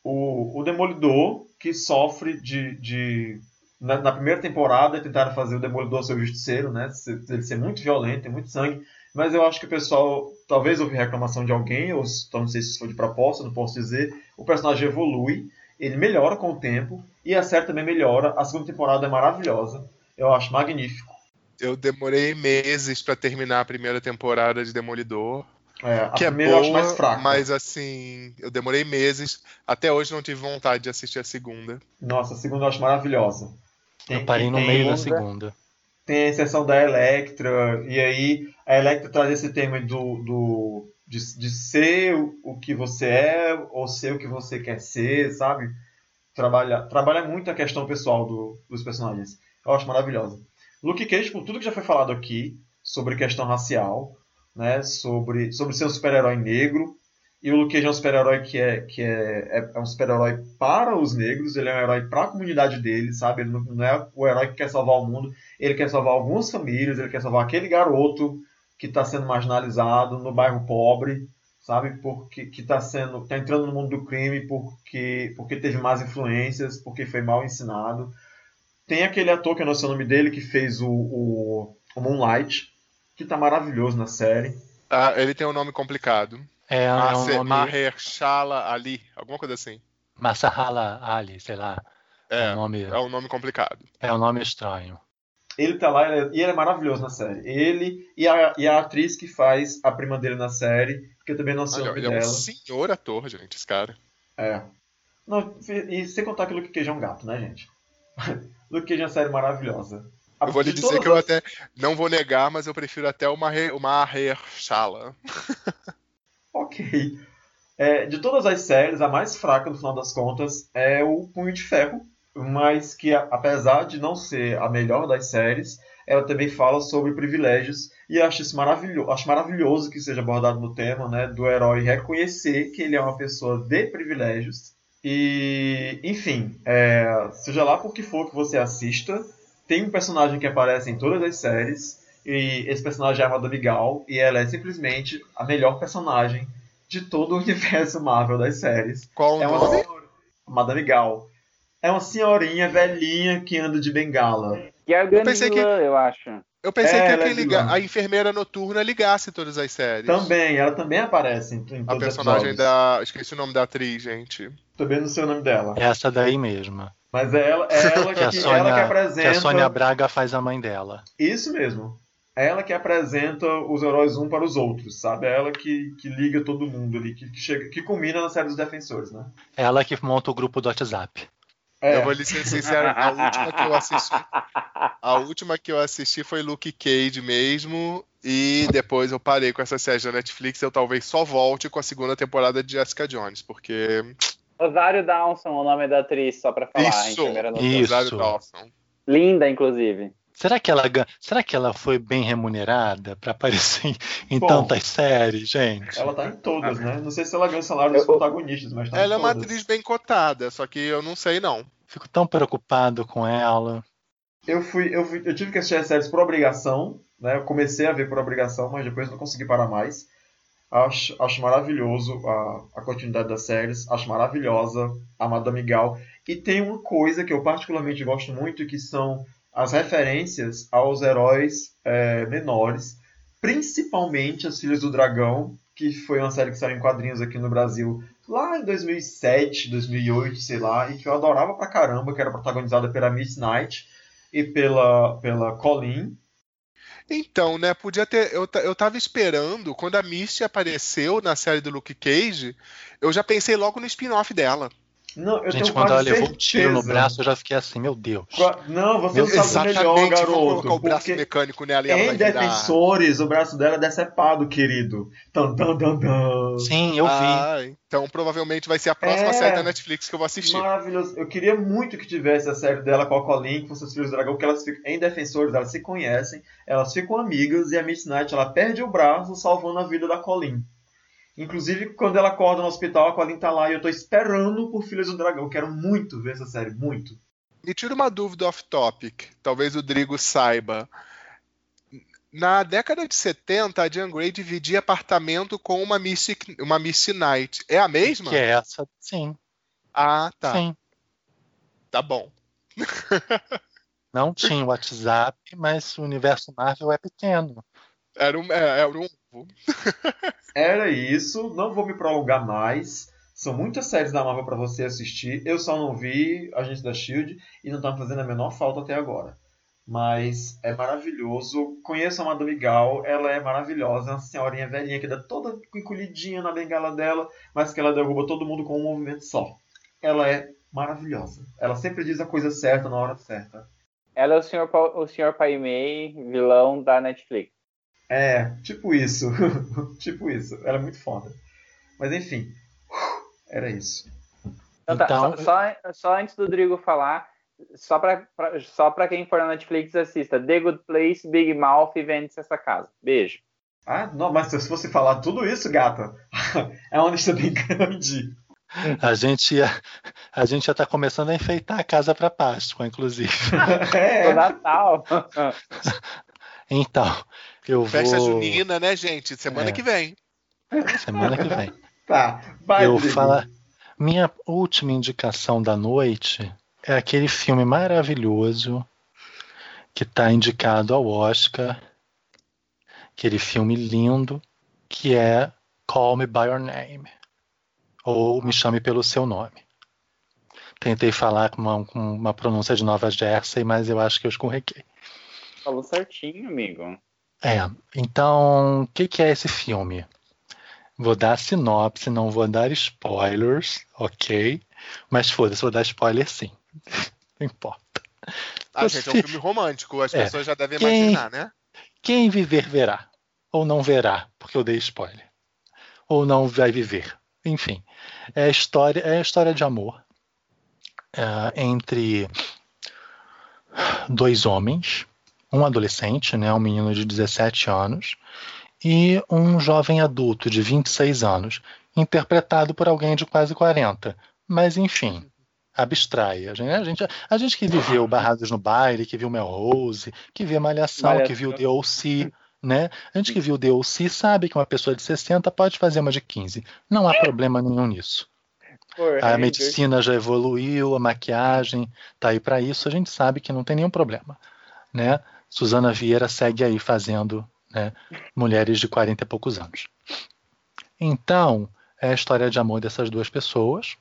o, o Demolidor, que sofre de. de na, na primeira temporada tentaram fazer o Demolidor ser o justiceiro, né? Ele ser muito violento, tem muito sangue. Mas eu acho que o pessoal. Talvez houve reclamação de alguém, ou então não sei se isso foi de proposta, não posso dizer. O personagem evolui, ele melhora com o tempo, e a série também melhora. A segunda temporada é maravilhosa. Eu acho magnífico. Eu demorei meses pra terminar a primeira temporada de Demolidor. É, a que é boa, eu acho mais fraca. mas assim, eu demorei meses. Até hoje não tive vontade de assistir a segunda. Nossa, a segunda eu acho maravilhosa. Tem- Eu parei no meio da segunda. Tem a exceção da Electra, e aí a Electra traz esse tema do, do de, de ser o, o que você é, ou ser o que você quer ser, sabe? Trabalha, trabalha muito a questão pessoal do- dos personagens. Eu acho maravilhosa. Luke Cage, por tudo que já foi falado aqui, sobre questão racial, né? sobre, sobre ser um super-herói negro, E o Luke Cage é um super-herói que, é, que é, é, é um super-herói para os negros, ele é um herói para a comunidade dele, sabe? Ele não, é o herói que quer salvar o mundo, ele quer salvar algumas famílias, ele quer salvar aquele garoto que está sendo marginalizado no bairro pobre, sabe? Porque que está sendo, tá entrando no mundo do crime porque porque teve más influências, porque foi mal ensinado. Tem aquele ator que eu não sei o nome dele que fez o, o, o Moonlight, que está maravilhoso na série. Ah, ele tem um nome complicado. É, é um Maher- nome Mahershala Ali, alguma coisa assim. Masahala Ali, sei lá. É É, um nome, é um nome complicado. é um nome estranho. Ele tá lá ele é- e ele é maravilhoso na série. Ele e a, e a atriz que faz a prima dele na série, que eu também não sei o Olha, nome ele é um dela. senhor ator, gente, esse cara. É. Não, e sem contar que o Luke Cage é um gato, né, gente? [laughs] Luke Cage é uma série maravilhosa. Eu vou lhe dizer que eu as- até não vou negar, mas eu prefiro até o Maher- o Mahershala. [laughs] Ok. É, de todas as séries, a mais fraca, no final das contas, é o Punho de Ferro, mas que, apesar de não ser a melhor das séries, ela também fala sobre privilégios, e acho isso maravilhoso, acho maravilhoso que seja abordado no tema, né, do herói reconhecer que ele é uma pessoa de privilégios. E, enfim, é, seja lá por que for que você assista, tem um personagem que aparece em todas as séries, e esse personagem é a Madame Gal, e ela é simplesmente a melhor personagem de todo o [laughs] universo Marvel das séries. Qual o É uma nome? senhora- Madame Gal. É uma senhorinha velhinha que anda de bengala. Que é a grande pensei que- eu acho. Eu pensei É, que é aquele liga- a enfermeira noturna ligasse todas as séries. Também, ela também aparece em, em A personagem da. Esqueci o nome da atriz, gente. Também não sei o nome dela. Essa daí mesmo. Mas é ela, é ela [laughs] Que a que, Sônia, ela que que apresenta. a Sônia Braga faz a mãe dela. Isso mesmo. É ela que apresenta os heróis um para os outros, sabe? É ela que, que liga todo mundo ali, que, que, chega, que culmina na série dos defensores, né? Ela que monta o grupo do WhatsApp. É, Eu vou lhe ser sincero, a última que eu assisti. A última que eu assisti foi Luke Cage mesmo. E depois eu parei com essa série da Netflix. Eu talvez só volte com a segunda temporada de Jessica Jones, porque. Rosário Dawson, o nome da atriz, só pra falar, Isso. enfermeira noturna. Isso. Rosário Dawson. Linda, inclusive. Será que ela, será que ela foi bem remunerada para aparecer em, em Bom, tantas séries, gente? ela tá em todas, né? Não sei se ela ganha o salário dos Eu- protagonistas, mas tá em Ela é uma atriz bem cotada, só que eu não sei não. Fico tão preocupado com ela. Eu fui, eu fui, eu tive que assistir as séries por obrigação, né? Eu comecei a ver por obrigação, mas depois não consegui parar mais. Acho, acho maravilhoso a, a continuidade das séries, acho maravilhosa a Madame Gal. E tem uma coisa que eu particularmente gosto muito, que são as referências aos heróis é, menores, principalmente as Filhas do Dragão, que foi uma série que saiu em quadrinhos aqui no Brasil lá em 2007, 2008, sei lá, e que eu adorava pra caramba, que era protagonizada pela Miss Knight e pela, pela Colleen. Então, né, podia ter. Eu, eu tava esperando, quando a Misty apareceu na série do Luke Cage, eu já pensei logo no spin-off dela. Não, eu gente, quando ela quase levou um tiro no certeza. braço, eu já fiquei assim, meu Deus. Não, você não sabe melhor, garoto. colocar o braço porque mecânico nela e ela em virar. Defensores, o braço dela é decepado, querido. Tan, tan, tan. Sim, eu vi. Ah, então provavelmente vai ser a próxima É. série da Netflix que eu vou assistir. Maravilhoso. Eu queria muito que tivesse a série dela com a Colleen, com seus filhos do dragão, porque elas ficam, em Defensores, elas se conhecem, elas ficam amigas e a Miss Knight ela perde o braço salvando a vida da Colleen. Inclusive, quando ela acorda no hospital, a Colleen tá lá e eu tô esperando por Filhos do Dragão. Quero muito ver essa série, muito. Me tira uma dúvida off-topic, talvez o Drigo saiba. Na década de 70, a Jean Grey dividia apartamento com uma Misty, uma Knight. É a mesma? Que é essa, sim, Ah, tá. sim. Tá bom. [laughs] Não tinha WhatsApp, mas o universo Marvel é pequeno. Era um, é, era um ovo. [laughs] Era isso, não vou me prolongar mais. São muitas séries da Marvel pra você assistir. Eu só não vi Agente da Shield e não tá me fazendo a menor falta até agora. Mas é maravilhoso. Conheço a Madame Gal, ela é maravilhosa, é uma senhorinha velhinha que dá toda encolhidinha na bengala dela, mas que ela derruba todo mundo com um movimento só. Ela é maravilhosa. Ela sempre diz a coisa certa na hora certa. Ela é o. Pa- o Sr. Pai Mei, vilão da Netflix. É, tipo isso. [laughs] tipo isso. Ela é muito foda. Mas enfim, era isso. Então, tá, Então- só, só- só antes do Drigo falar, só pra, pra- só pra quem for na Netflix, assista The Good Place, Big Mouth e Vende-se Essa Casa. Beijo. Ah, não, mas se fosse falar tudo isso, gata, [laughs] é uma lista bem grande. A gente ia, a gente já tá começando a enfeitar a casa para Páscoa, inclusive. [laughs] É. O Natal. Então, eu Festa vou junina, né, gente? Semana É. que vem. semana que vem. [laughs] Tá, vai, eu falar. Minha última indicação da noite é aquele filme maravilhoso que está indicado ao Oscar, aquele filme lindo que é Call Me by Your Name ou Me Chame pelo Seu Nome. Tentei falar com uma, com uma pronúncia de Nova Jersey, mas eu acho que eu escorreguei. Falou certinho, amigo. É, então, o que, que é esse filme? Vou dar sinopse, não vou dar spoilers, ok? Mas foda-se, vou dar spoiler sim. [laughs] Não importa. Ah, gente, é um filme romântico. As É. pessoas já devem Quem- imaginar, né? Quem viver verá, ou não verá, porque eu dei spoiler. Ou não vai viver. Enfim, é a história, é a história de amor é, entre dois homens, um adolescente, né, um menino de 17 anos, e um jovem adulto de 26 anos, interpretado por alguém de quase 40. Mas enfim, abstrai. A gente, a gente, a gente que viveu [laughs] Barrados no Baile, que viu Melrose, que viu Malhação, Malhação. que viu The O.C., né? A gente que viu The O.C. sabe que uma pessoa de 60 pode fazer uma de 15. Não há problema nenhum nisso. Por A medicina já evoluiu, a maquiagem tá aí para isso, a gente sabe que não tem nenhum problema, né? Suzana Vieira segue aí fazendo, né, mulheres de 40 e poucos anos. Então, é a história de amor dessas duas pessoas,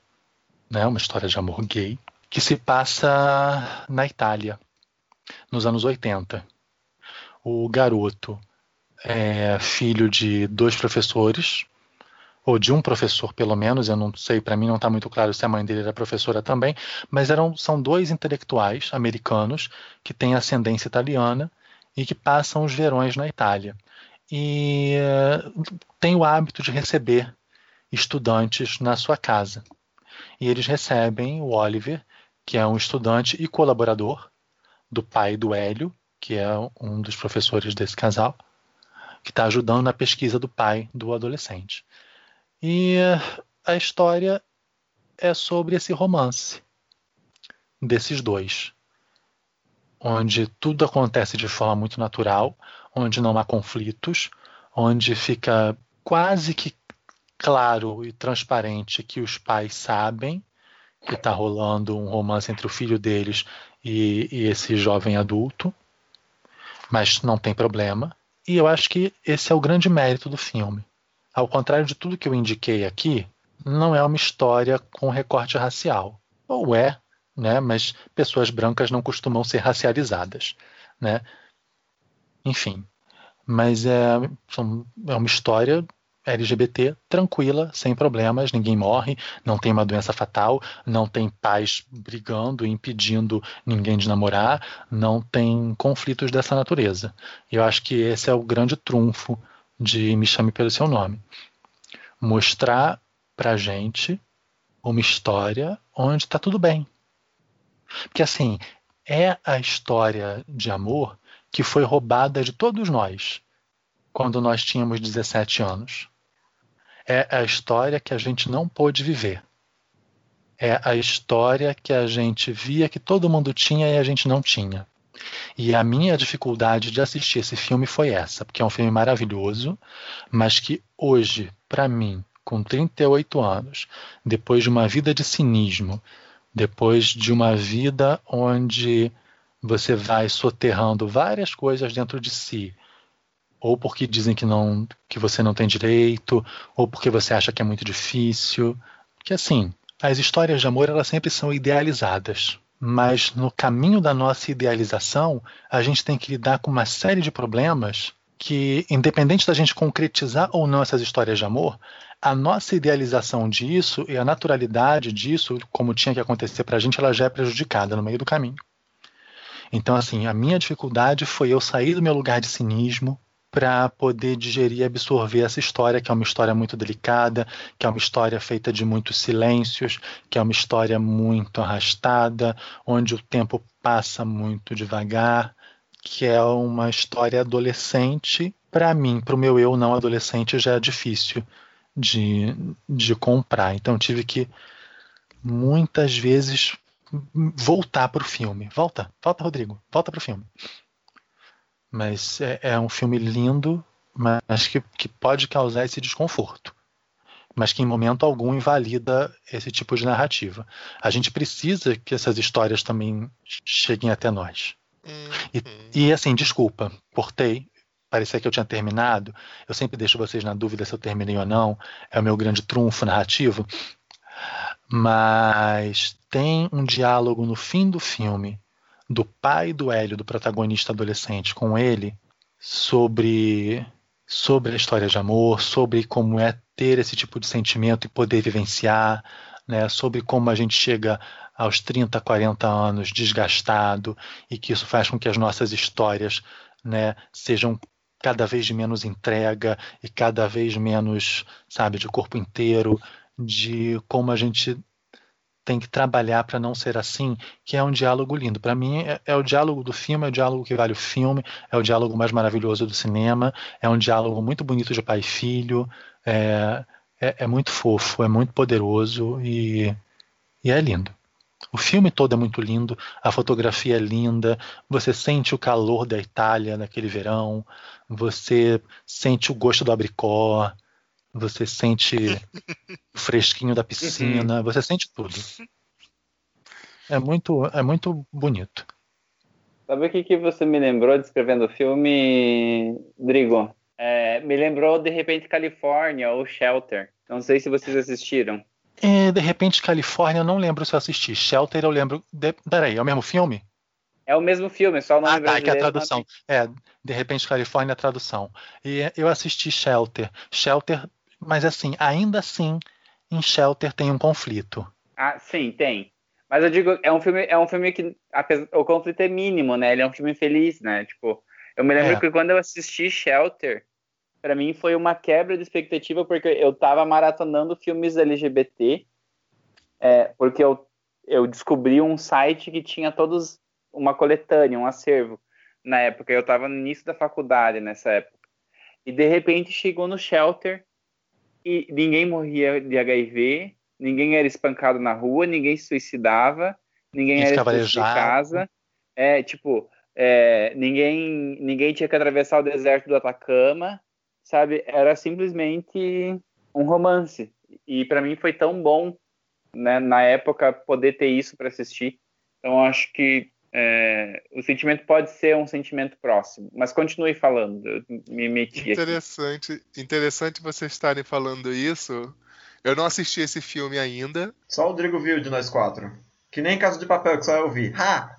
né, uma história de amor gay, que se passa na Itália, nos anos 80. O garoto é filho de dois professores, ou de um professor pelo menos, eu não sei, para mim não está muito claro se a mãe dele era professora também, mas eram, são dois intelectuais americanos que têm ascendência italiana e que passam os verões na Itália. E eh, têm o hábito de receber estudantes na sua casa. E eles recebem o Oliver, que é um estudante e colaborador do pai do Hélio, que é um dos professores desse casal, que está ajudando na pesquisa do pai do adolescente. E a história é sobre esse romance desses dois, onde tudo acontece de forma muito natural, onde não há conflitos, onde fica quase que claro e transparente que os pais sabem que está rolando um romance entre o filho deles e, e esse jovem adulto, mas não tem problema. E eu acho que esse é o grande mérito do filme. Ao contrário de tudo que eu indiquei aqui, não é uma história com recorte racial. Ou é, né? Mas pessoas brancas não costumam ser racializadas, né? Enfim, mas é, é uma história LGBT tranquila, sem problemas, ninguém morre, não tem uma doença fatal, não tem pais brigando, impedindo ninguém de namorar, não tem conflitos dessa natureza. Eu acho que esse é o grande trunfo de Me Chame Pelo Seu Nome. Mostrar pra gente uma história onde está tudo bem. Porque assim, é a história de amor que foi roubada de todos nós quando nós tínhamos 17 anos. É a história que a gente não pôde viver. É a história que a gente via que todo mundo tinha e a gente não tinha. E a minha dificuldade de assistir esse filme foi essa, porque é um filme maravilhoso, mas que hoje, para mim, com 38 anos, depois de uma vida de cinismo, depois de uma vida onde você vai soterrando várias coisas dentro de si, ou porque dizem que não que você não tem direito, ou porque você acha que é muito difícil, que assim, as histórias de amor elas sempre são idealizadas, mas no caminho da nossa idealização, a gente tem que lidar com uma série de problemas que, independente da gente concretizar ou não essas histórias de amor, a nossa idealização disso e a naturalidade disso, como tinha que acontecer para a gente, ela já é prejudicada no meio do caminho. Então, assim, a minha dificuldade foi eu sair do meu lugar de cinismo para poder digerir e absorver essa história, que é uma história muito delicada, que é uma história feita de muitos silêncios, que é uma história muito arrastada, onde o tempo passa muito devagar, que é uma história adolescente. Para mim, para o meu eu não adolescente, já é difícil de, de comprar. Então tive que muitas vezes voltar para o filme. Volta, volta, Rodrigo, volta para o filme. Mas é, é, um filme lindo, mas que, que pode causar esse desconforto. Mas que em momento algum invalida esse tipo de narrativa. A gente precisa que essas histórias também cheguem até nós. E, Uhum. e assim, desculpa, cortei. Parecia que eu tinha terminado. Eu sempre deixo vocês na dúvida se eu terminei ou não. É o meu grande trunfo narrativo. Mas tem um diálogo no fim do filme do pai do Hélio, do protagonista adolescente, com ele sobre sobre a história de amor, sobre como é ter esse tipo de sentimento e poder vivenciar, né, sobre como a gente chega aos 30, 40 anos desgastado e que isso faz com que as nossas histórias né, sejam cada vez de menos entrega e cada vez menos, sabe, de corpo inteiro, de como a gente tem que trabalhar para não ser assim, que é um diálogo lindo. Para mim, é, é, o diálogo do filme, é o diálogo que vale o filme, é o diálogo mais maravilhoso do cinema, é um diálogo muito bonito de pai e filho, é, é, é muito fofo, é muito poderoso e, e é lindo. O filme todo é muito lindo, a fotografia é linda, você sente o calor da Itália naquele verão, você sente o gosto do abricó, você sente o fresquinho da piscina, você sente tudo. É muito, é muito bonito. Sabe o que, que você me lembrou descrevendo o filme, Drigo? É, me lembrou De Repente Califórnia ou Shelter. Não sei se vocês assistiram. É, de repente, Califórnia, eu não lembro se eu assisti. Shelter, eu lembro. De... Peraí, é o mesmo filme? É o mesmo filme, só o nome ah, tá, que é a tradução. Nome... É, De repente, Califórnia, a tradução. E eu assisti Shelter. Shelter, mas assim, ainda assim, em Shelter tem um conflito. Ah, sim, tem. Mas eu digo, é um filme, é um filme que apesar, o conflito é mínimo, né? Ele é um filme feliz, né? Tipo, eu me lembro é. que quando eu assisti Shelter, para mim foi uma quebra de expectativa porque eu tava maratonando filmes LGBT, é, porque eu, eu descobri um site que tinha todos uma coletânea, um acervo na época. Eu tava no início da faculdade nessa época. E de repente chegou no Shelter e ninguém morria de HIV, ninguém era espancado na rua, ninguém se suicidava, ninguém era expulso de casa. É, tipo, é, ninguém, ninguém tinha que atravessar o deserto do Atacama, sabe? Era simplesmente um romance. E para mim foi tão bom, né, na época, poder ter isso para assistir. Então acho que é, o sentimento pode ser um sentimento próximo. Mas continue falando, eu me meti interessante, aqui. Interessante vocês estarem falando isso. Eu não assisti esse filme ainda. Só o Rodrigo viu de nós quatro. Que nem Casa de Papel, que só eu vi. Ha!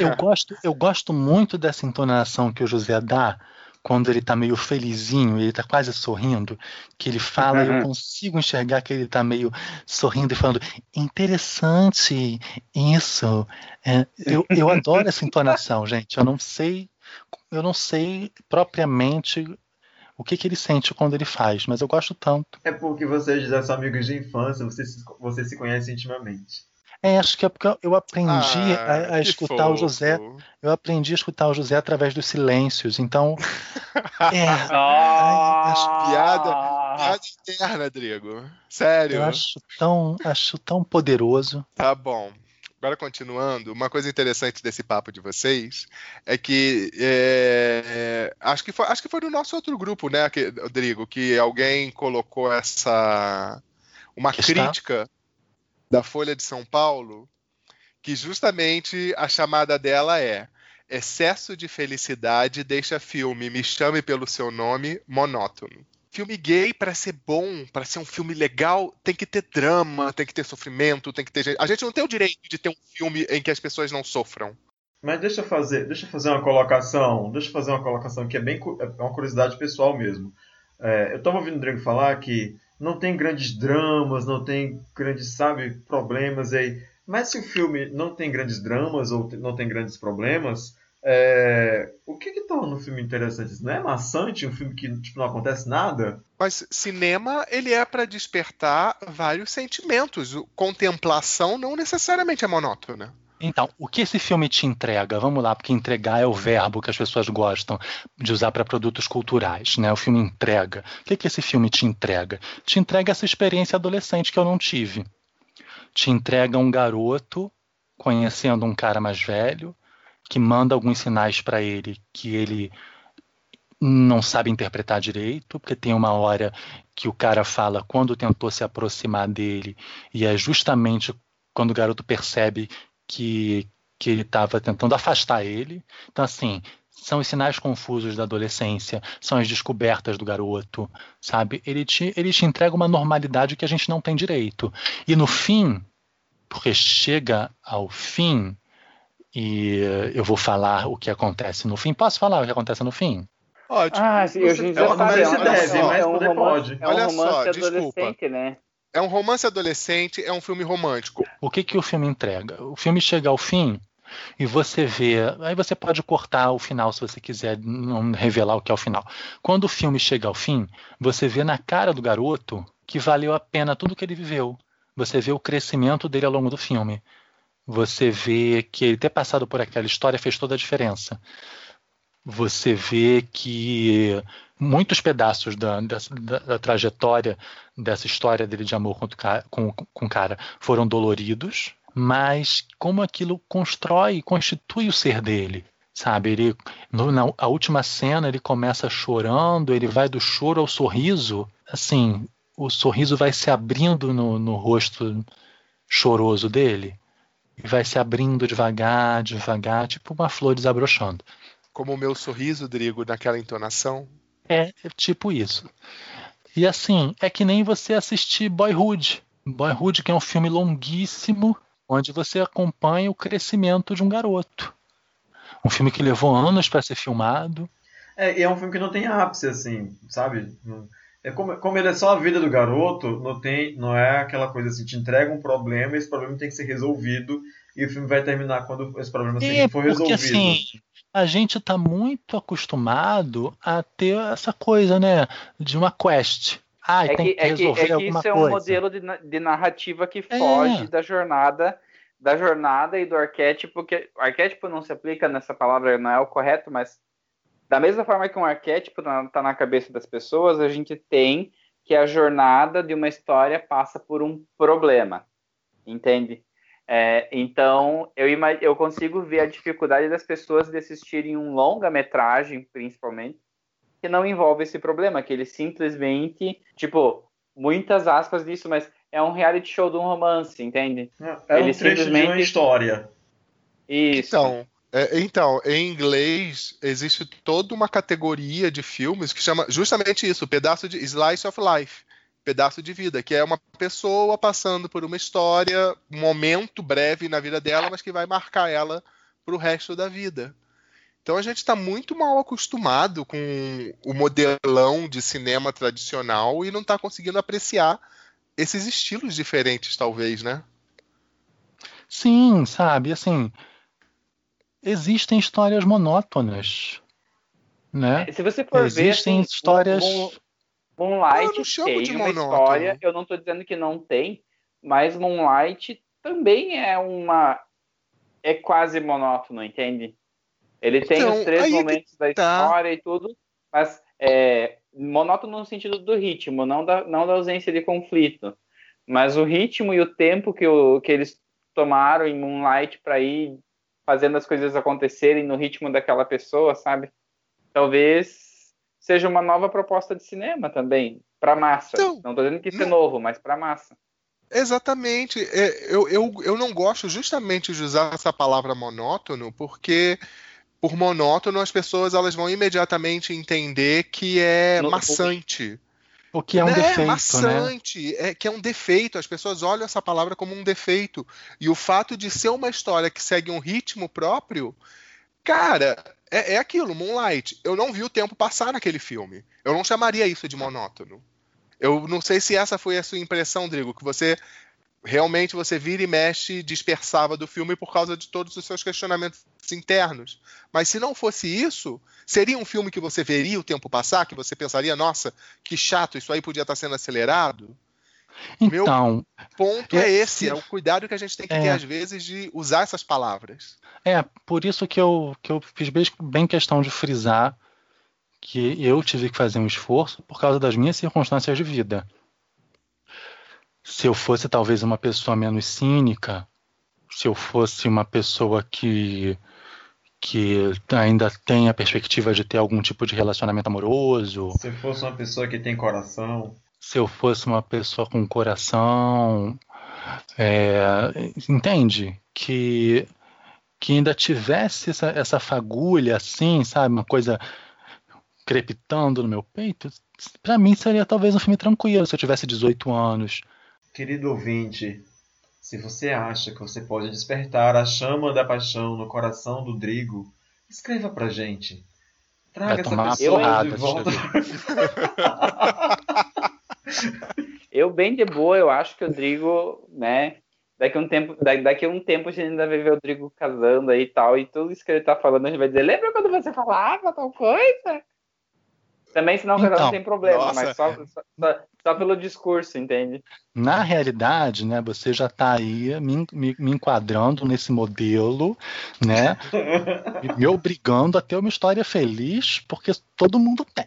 Eu gosto, eu gosto muito dessa entonação que o José dá quando ele tá meio felizinho, ele tá quase sorrindo, que ele fala e eu consigo enxergar que ele tá meio sorrindo e falando interessante isso. É, eu, eu adoro essa entonação, [laughs] gente. Eu não sei, eu não sei propriamente o que, que ele sente quando ele faz, mas eu gosto tanto. É porque vocês já são amigos de infância, vocês, vocês se conhecem intimamente. É, acho que é porque eu aprendi ah, a, a escutar fofo. o José. Eu aprendi a escutar o José através dos silêncios. Então. [laughs] é. Ah, acho piada, piada interna, Drigo. Sério. Eu acho tão, acho tão poderoso. Tá bom. Agora, continuando, uma coisa interessante desse papo de vocês é que é, acho, que foi, acho que foi no nosso outro grupo, né, que, Rodrigo, que alguém colocou essa. uma Que está? Da Folha de São Paulo, que justamente a chamada dela é Excesso de felicidade deixa filme Me Chame Pelo Seu Nome monótono. Filme gay, para ser bom, para ser um filme legal, tem que ter drama, tem que ter sofrimento, tem que ter. A gente não tem o direito de ter um filme em que as pessoas não sofram. Mas deixa eu fazer, deixa eu fazer uma colocação, deixa eu fazer uma colocação que é bem é uma curiosidade pessoal mesmo. É, eu estava ouvindo o Drigo falar que não tem grandes dramas, não tem grandes, sabe, problemas aí. Mas se o filme não tem grandes dramas ou não tem grandes problemas, é, o que que torna o filme interessante? Não é maçante um filme que tipo, não acontece nada? Mas cinema, ele é para despertar vários sentimentos. Contemplação não necessariamente é monótona. Então, o que esse filme te entrega? Vamos lá, porque entregar é o verbo que as pessoas gostam de usar para produtos culturais, né? O filme entrega. O que, que esse filme te entrega? Te entrega essa experiência adolescente que eu não tive. Te entrega um garoto conhecendo um cara mais velho que manda alguns sinais para ele que ele não sabe interpretar direito, porque tem uma hora que o cara fala quando tentou se aproximar dele e é justamente quando o garoto percebe que, que ele estava tentando afastar ele. Então, assim, são os sinais confusos da adolescência, são as descobertas do garoto, sabe? Ele te, ele te entrega uma normalidade que a gente não tem direito. E no fim, porque chega ao fim, e eu vou falar o que acontece no fim. Posso falar o que acontece no fim? Pode. Ah, sim, hoje em dia É uma sabe, é se deve, mas poder romance- pode. É um Olha romance só, desculpa. adolescente, né? É um romance adolescente, é um filme romântico. O que, que o filme entrega? O filme chega ao fim e você vê. Aí você pode cortar o final se você quiser não revelar o que é o final. Quando o filme chega ao fim, você vê na cara do garoto que valeu a pena tudo que ele viveu. Você vê o crescimento dele ao longo do filme. Você vê que ele ter passado por aquela história fez toda a diferença. Você vê que muitos pedaços da, da- da trajetória dessa história dele de amor com o cara foram doloridos, mas como aquilo constrói, constitui o ser dele. Sabe, ele no- na a última cena ele começa chorando, ele vai do choro ao sorriso, assim, o sorriso vai se abrindo no, no rosto choroso dele e vai se abrindo devagar, devagar, tipo uma flor desabrochando. Como o meu sorriso, Drigo, naquela entonação. É, é tipo isso. E assim, é que nem você assistir Boyhood. Boyhood, que é um filme longuíssimo, onde você acompanha o crescimento de um garoto. Um filme que levou anos para ser filmado. É, e é um filme que não tem ápice, assim, sabe? É como, como ele é só a vida do garoto, não, tem, não é aquela coisa assim, te entrega um problema e esse problema tem que ser resolvido e o filme vai terminar quando esse problema É, for porque resolvido. assim, a gente está muito acostumado a ter essa coisa, né? De uma quest. Ai, É tem que, que é que, resolver é que isso é um coisa. modelo de, de narrativa que É. foge da jornada da jornada e do arquétipo que o arquétipo não se aplica nessa palavra não é o correto mas da mesma forma que um arquétipo está na cabeça das pessoas a gente tem que a jornada de uma história passa por um problema entende É, então eu eu consigo ver a dificuldade das pessoas de assistirem um longa metragem principalmente que não envolve esse problema, que ele simplesmente, tipo, muitas aspas disso, mas é um reality show de um romance, entende? É um Ele trecho de uma simplesmente- história. Isso. Então, é, então, em inglês existe toda uma categoria de filmes que chama justamente isso, pedaço de slice of life, pedaço de vida, que é uma pessoa passando por uma história, um momento breve na vida dela, mas que vai marcar ela pro resto da vida. Então a gente está muito mal acostumado com o modelão de cinema tradicional e não está conseguindo apreciar esses estilos diferentes, talvez, né? Sim, sabe, assim, existem histórias monótonas, né? Se você for ver, Existem assim, histórias... Moon- Moonlight tem uma monótono. história, eu não estou dizendo que não tem, mas Moonlight também é uma é quase monótono, entende? Ele tem Então, os três momentos da tá. história e tudo, mas é monótono no sentido do ritmo, não da, não da ausência de conflito. Mas o ritmo e o tempo que, o, que eles tomaram em Moonlight para ir fazendo as coisas acontecerem no ritmo daquela pessoa, sabe? Talvez seja uma nova proposta de cinema também, para massa. Então, não estou dizendo que isso é não- novo, mas para massa. Exatamente. É, eu, eu, eu não gosto justamente de usar essa palavra monótono, porque por monótono as pessoas elas vão imediatamente entender que é No- maçante. O que é um Né? defeito, né? maçante, é que é um defeito. As pessoas olham essa palavra como um defeito. E o fato de ser uma história que segue um ritmo próprio, cara, é, é aquilo, Moonlight. Eu não vi o tempo passar naquele filme. Eu não chamaria isso de monótono. Eu não sei se essa foi a sua impressão, Drigo, que você realmente você vira e mexe dispersava do filme por causa de todos os seus questionamentos internos. Mas se não fosse isso, seria um filme que você veria o tempo passar, que você pensaria, nossa, que chato, isso aí podia estar sendo acelerado? Meu- Então, Ponto é É, esse, se- é o cuidado que a gente tem que É. ter às vezes de usar essas palavras. é por isso que eu, que eu fiz bem, bem questão de frisar que eu tive que fazer um esforço por causa das minhas circunstâncias de vida. Se eu fosse talvez uma pessoa menos cínica, se eu fosse uma pessoa que que ainda tem a perspectiva de ter algum tipo de relacionamento amoroso, Se fosse uma pessoa que tem coração. Se eu fosse uma pessoa com coração, é, entende? Que, que ainda tivesse essa, essa fagulha assim, sabe? Uma coisa crepitando no meu peito. Pra mim seria talvez um filme tranquilo se eu tivesse 18 anos. Querido ouvinte, se você acha que você pode despertar a chama da paixão no coração do Drigo, escreva pra gente. Traga essa pessoa de volta. [laughs] Eu, bem de boa, eu acho que o Rodrigo, né? Daqui a um tempo, da- daqui a um tempo a gente ainda vai ver o Rodrigo casando aí e tal, e tudo isso que ele tá falando, a gente vai dizer, lembra quando você falava tal coisa? Também, se não casar, Então, não tem problema, nossa. mas só, só, só- só pelo discurso, entende? Na realidade, né, você já está aí me, me- me enquadrando nesse modelo, né, [laughs] me obrigando a ter uma história feliz, porque todo mundo tem.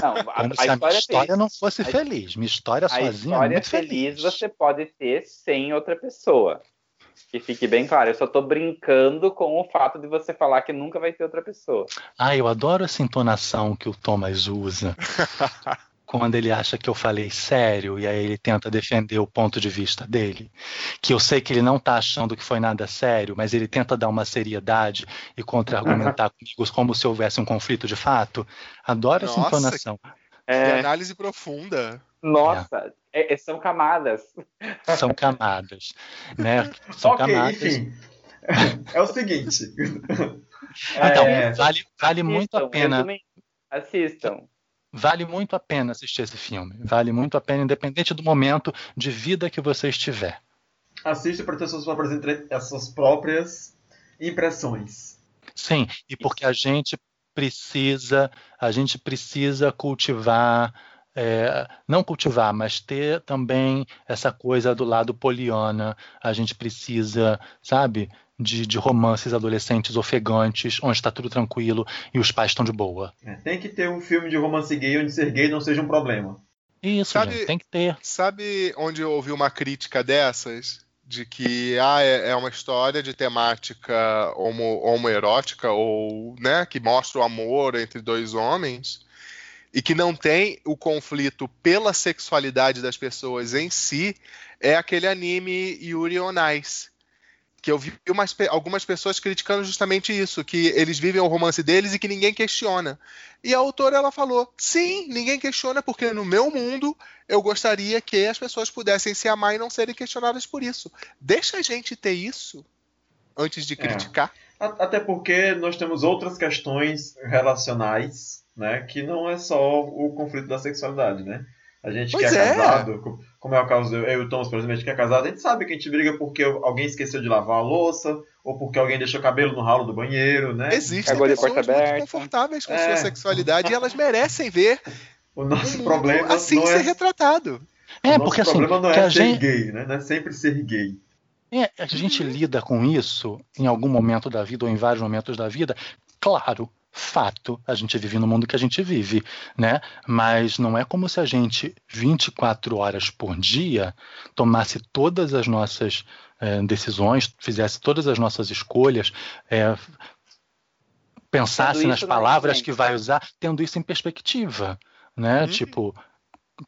Não, a, Como a se a minha história, feliz, não fosse A- feliz. Minha história a sozinha é história muito feliz feliz. você pode ter sem outra pessoa. Que fique bem claro, eu só tô brincando com o fato de você falar que nunca vai ter outra pessoa. Ah, eu adoro essa entonação que o Thomas usa. [laughs] Quando ele acha que eu falei sério e aí ele tenta defender o ponto de vista dele, que eu sei que ele não está achando que foi nada sério, mas ele tenta dar uma seriedade e contra-argumentar [laughs] comigo como se houvesse um conflito de fato. Adoro essa Nossa, entonação. Que É, análise profunda. nossa, é- é- são camadas. [laughs] São camadas, né? São ok, camadas. enfim. É o seguinte. [laughs] Então, É, vale, vale muito a Assistam, pena. resumem- Assistam. Vale muito a pena assistir esse filme. Vale muito a pena, independente do momento de vida que você estiver. assista para ter suas próprias, entre- as suas próprias impressões. Sim, e porque a gente precisa, a gente precisa cultivar, é, não cultivar, mas ter também essa coisa do lado poliana. A gente precisa, sabe, de, de romances adolescentes ofegantes, onde está tudo tranquilo e os pais estão de boa. É, tem que ter um filme de romance gay onde ser gay não seja um problema. Isso, Sabe- gente, tem que ter. Sabe onde eu ouvi uma crítica dessas? De que ah, é, é uma história de temática homo, homoerótica ou né, que mostra o amor entre dois homens e que não tem o conflito pela sexualidade das pessoas em si, é aquele anime Yuri on Ice. Que eu vi umas algumas pessoas criticando justamente isso, que eles vivem o romance deles e que ninguém questiona. E a autora ela falou: sim, ninguém questiona, porque no meu mundo eu gostaria que as pessoas pudessem se amar e não serem questionadas por isso. Deixa a gente ter isso antes de É. criticar. A- Até porque nós temos outras questões relacionais, né? Que não é só o conflito da sexualidade, né? A gente Pois que é, é. casado, como é o caso do eu e o Thomas, por exemplo, a gente que é casado, a gente sabe que a gente briga porque alguém esqueceu de lavar a louça, ou porque alguém deixou o cabelo no ralo do banheiro, né? Existem Cagou de pessoas porta muito aberta. confortáveis com É. sua sexualidade e elas merecem ver O nosso problema assim não ser é, retratado. É, o nosso porque assim, problema não que é a ser gente, gay, né? Não é sempre ser gay. É, a gente lida com isso em algum momento da vida ou em vários momentos da vida. Claro, fato, a gente vive no mundo que a gente vive, né? Mas não é como se a gente 24 horas por dia tomasse todas as nossas eh, decisões, fizesse todas as nossas escolhas, eh, pensasse nas palavras que vai usar, tendo isso em perspectiva, né? Uhum. Tipo,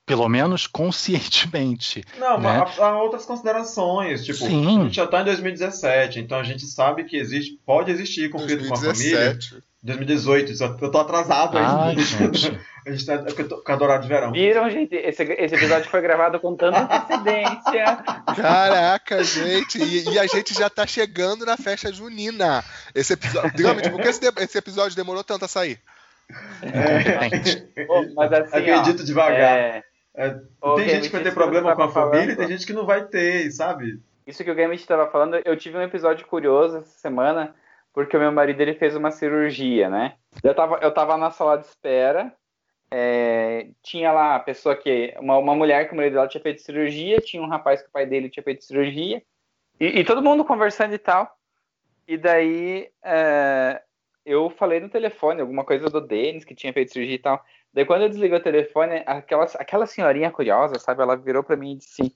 pelo menos conscientemente. Não, né? mas há, há outras considerações. Tipo, Sim. a gente já está em 2017, então a gente sabe que existe, pode existir conflito com a família. 2017. 2018, só- eu tô atrasado ainda. Ai, [laughs] gente. A gente tá é porque eu tô com a horário de verão. Viram, gente? Esse, esse episódio foi gravado com tanta antecedência. Caraca, gente, e, e a gente já tá chegando na festa junina. Esse episódio, digamos, por que esse, de- esse episódio demorou tanto a sair? Incompetente. Pô, mas assim, Acredito ó, devagar. é, É, tem gente que vai ter problema com a tava família e falando. tem gente que não vai ter, sabe? Isso que o Game estava falando, eu tive um episódio curioso essa semana, porque o meu marido ele fez uma cirurgia, né? Eu tava, eu tava na sala de espera, é, tinha lá a pessoa que. Uma, uma mulher que o marido dela tinha feito cirurgia, tinha um rapaz que o pai dele tinha feito cirurgia, e, e todo mundo conversando e tal. E daí é, eu falei no telefone alguma coisa do Denis que tinha feito cirurgia e tal. Daí quando eu desliguei o telefone, aquela, aquela senhorinha curiosa, sabe, ela virou para mim e disse assim: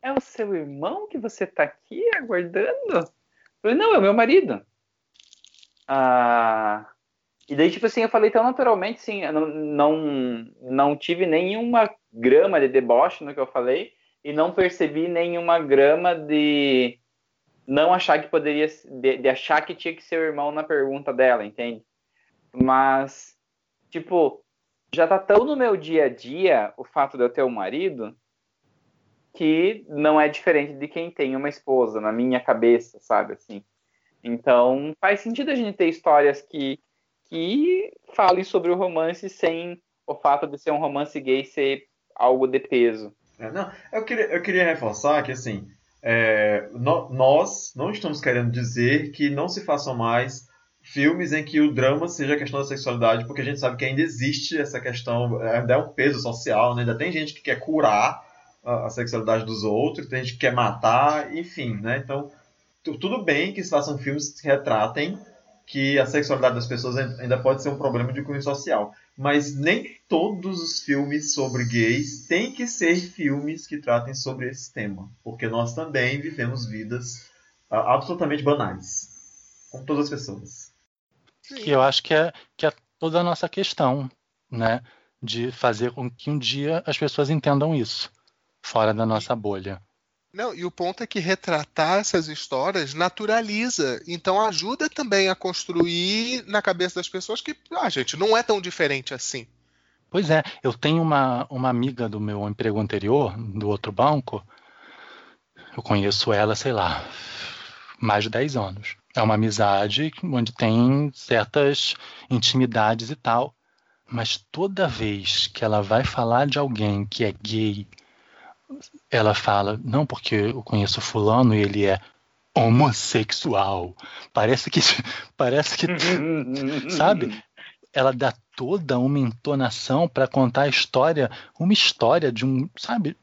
É o seu irmão que você tá aqui aguardando? Eu falei, não, é o meu marido. Ah, e daí, tipo assim, eu falei tão naturalmente, eu não, não, não tive nenhuma grama de deboche no que eu falei e não percebi nenhuma grama de não achar que poderia, de, de achar que tinha que ser o irmão na pergunta dela, entende? Mas, tipo, já tá tão no meu dia a dia o fato de eu ter um marido que não é diferente de quem tem uma esposa, na minha cabeça, sabe, assim. Então, faz sentido a gente ter histórias que que falem sobre o romance sem o fato de ser um romance gay ser algo de peso. É, não, eu queria, eu queria reforçar que, assim, é, no, nós não estamos querendo dizer que não se façam mais filmes em que o drama seja a questão da sexualidade, porque a gente sabe que ainda existe essa questão, ainda é um peso social, né? ainda tem gente que quer curar a, a sexualidade dos outros, tem gente que quer matar, enfim, né? Então, tudo bem que se façam filmes que retratem que a sexualidade das pessoas ainda pode ser um problema de cunho social. Mas nem todos os filmes sobre gays têm que ser filmes que tratem sobre esse tema. Porque nós também vivemos vidas uh, absolutamente banais. Como todas as pessoas. Que eu acho que é, que é toda a nossa questão, né? De fazer com que um dia as pessoas entendam isso, fora da nossa bolha. Não, e o ponto é que retratar essas histórias naturaliza, então ajuda também a construir na cabeça das pessoas que, ah, gente, não é tão diferente assim. Pois é, eu tenho uma, uma amiga do meu emprego anterior, do outro banco, eu conheço ela, sei lá, mais de 10 anos. É uma amizade onde tem certas intimidades e tal. Mas toda vez que ela vai falar de alguém que é gay ela fala, não porque eu conheço fulano e ele é homossexual. Parece que [laughs] parece que [laughs] sabe? Ela dá toda uma entonação para contar a história, uma história de um, sabe,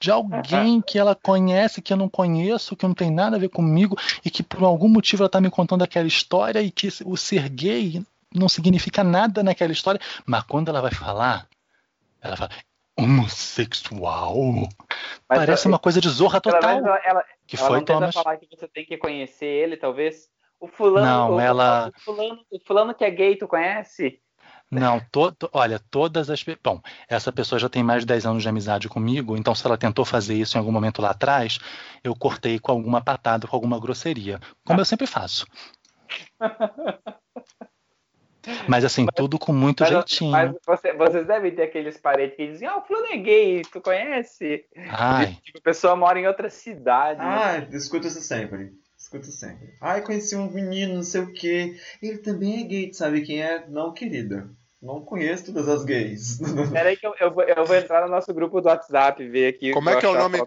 de alguém que ela conhece, que eu não conheço, que não tem nada a ver comigo e que por algum motivo ela está me contando aquela história e que o ser gay não significa nada naquela história, mas quando ela vai falar, ela fala: homossexual. Mas Parece uma coisa de zorra total. Ela, ela, que ela foi não Thomas. falar que você tem que conhecer ele, talvez. O fulano, Não, o, ela- o fulano, o fulano que é gay, tu conhece? Não, to, to- olha, todas as. Bom, essa pessoa já tem mais de 10 anos de amizade comigo, então se ela tentou fazer isso em algum momento lá atrás, eu cortei com alguma patada, com alguma grosseria. Como eu sempre faço. [laughs] Mas assim, tudo com muito Mas, jeitinho. mas você- vocês devem ter aqueles parentes que dizem, ah, o fulano é gay, tu conhece? Ai, [laughs] Tipo, a pessoa mora em outra cidade. né? Ah, escuta isso sempre. Escuta sempre. Ai, conheci um menino, não sei o quê. Ele também é gay, tu sabe quem é? Não, querida. Não conheço todas as gays. [laughs] Peraí que eu, eu, vou, eu vou entrar no nosso grupo do WhatsApp ver aqui. Como é que é o nome?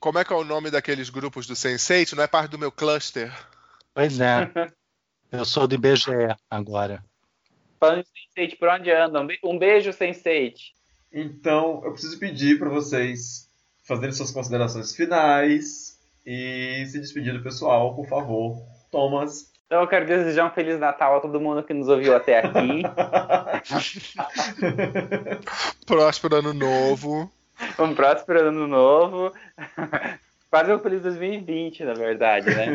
Como é que é o nome daqueles grupos do Sense8? Não é parte do meu cluster? pois é. Eu sou do IBGE agora. Falando de Sense8, por onde andam? Um be- Um beijo, Sense8. Então, eu preciso pedir para vocês fazerem suas considerações finais e se despedir do pessoal, por favor. Thomas. Então eu quero desejar um Feliz Natal a todo mundo que nos ouviu até aqui. [laughs] Próspero ano novo. um próspero ano novo. Quase um feliz 2020, na verdade, né?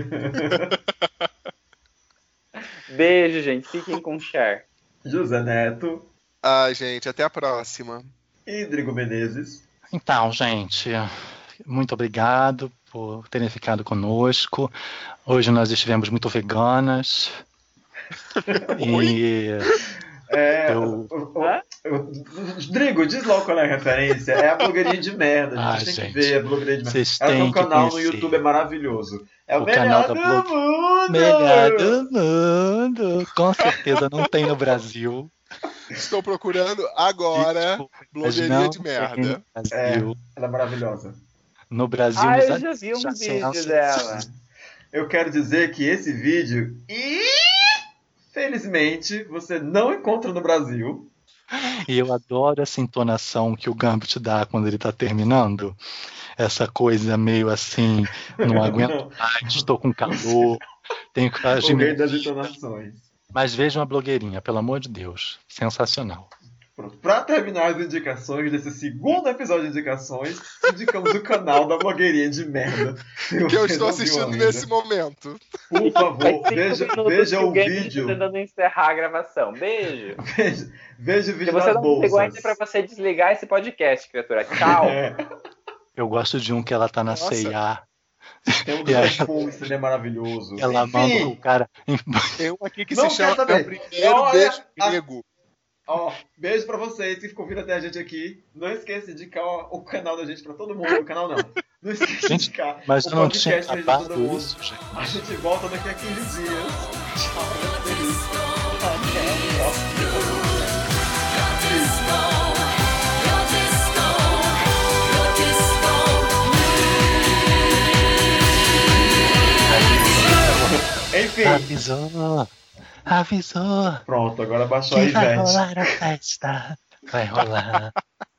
[laughs] Beijo, gente. Fiquem com o Cher. José Neto Ai, gente, até a próxima. e Drigo Menezes. Então, gente, muito obrigado por terem ficado conosco. Hoje nós estivemos muito veganas. [laughs] E É, Eu- Drigo, diz logo qual é a referência. É a blogueirinha de merda. A Ah, gente tem gente, que ver a blogueirinha de merda. Ela tem um canal no conhecer. YouTube, é maravilhoso. É o, O melhor canal da do Blog- mundo! melhor do mundo. Com certeza não tem no Brasil. Estou procurando agora Desculpa, blogueirinha de merda. no Brasil. Ela é maravilhosa. No Brasil, Ah, eu já vi um vídeo dela. Eu quero dizer que esse vídeo, infelizmente, você não encontra no Brasil. [laughs] E eu adoro essa entonação que o Gambit dá quando ele tá terminando. Essa coisa meio assim, não aguento [laughs] mais, estou com calor, tenho que agir. O rei das entonações. Mas vejam a blogueirinha, pelo amor de Deus. Sensacional. Pronto. Pra terminar as indicações desse segundo episódio de indicações, indicamos o canal da blogueirinha de merda. Se [laughs] Que eu você estou assistindo ainda, nesse momento. Por favor, veja, veja que o Game vídeo. tá tentando encerrar a gravação. Beijo. [laughs] Veja, veja o vídeo você das não bolsas. pegou ainda pra você desligar esse podcast, criatura. Tchau. É, Eu gosto de um que ela tá na. CIA. tem um [laughs] perfume, ele é maravilhoso. Ela Enfim, manda o cara. Tem um aqui que Não se chama saber. Meu Primeiro Olha, Beijo a- Grego. Ó, beijo pra vocês que ficam vindo até a gente aqui. Não esqueça de indicar o canal da gente pra todo mundo. O canal não. Não esqueça de Gente, indicar Mas o não podcast pra todo mundo. isso, gente. A gente volta daqui a 15 dias. Tchau. Até a próxima. Enfim, Avisou. Avisou. pronto, agora baixou a Que vai rolar a festa. Vai rolar. [laughs]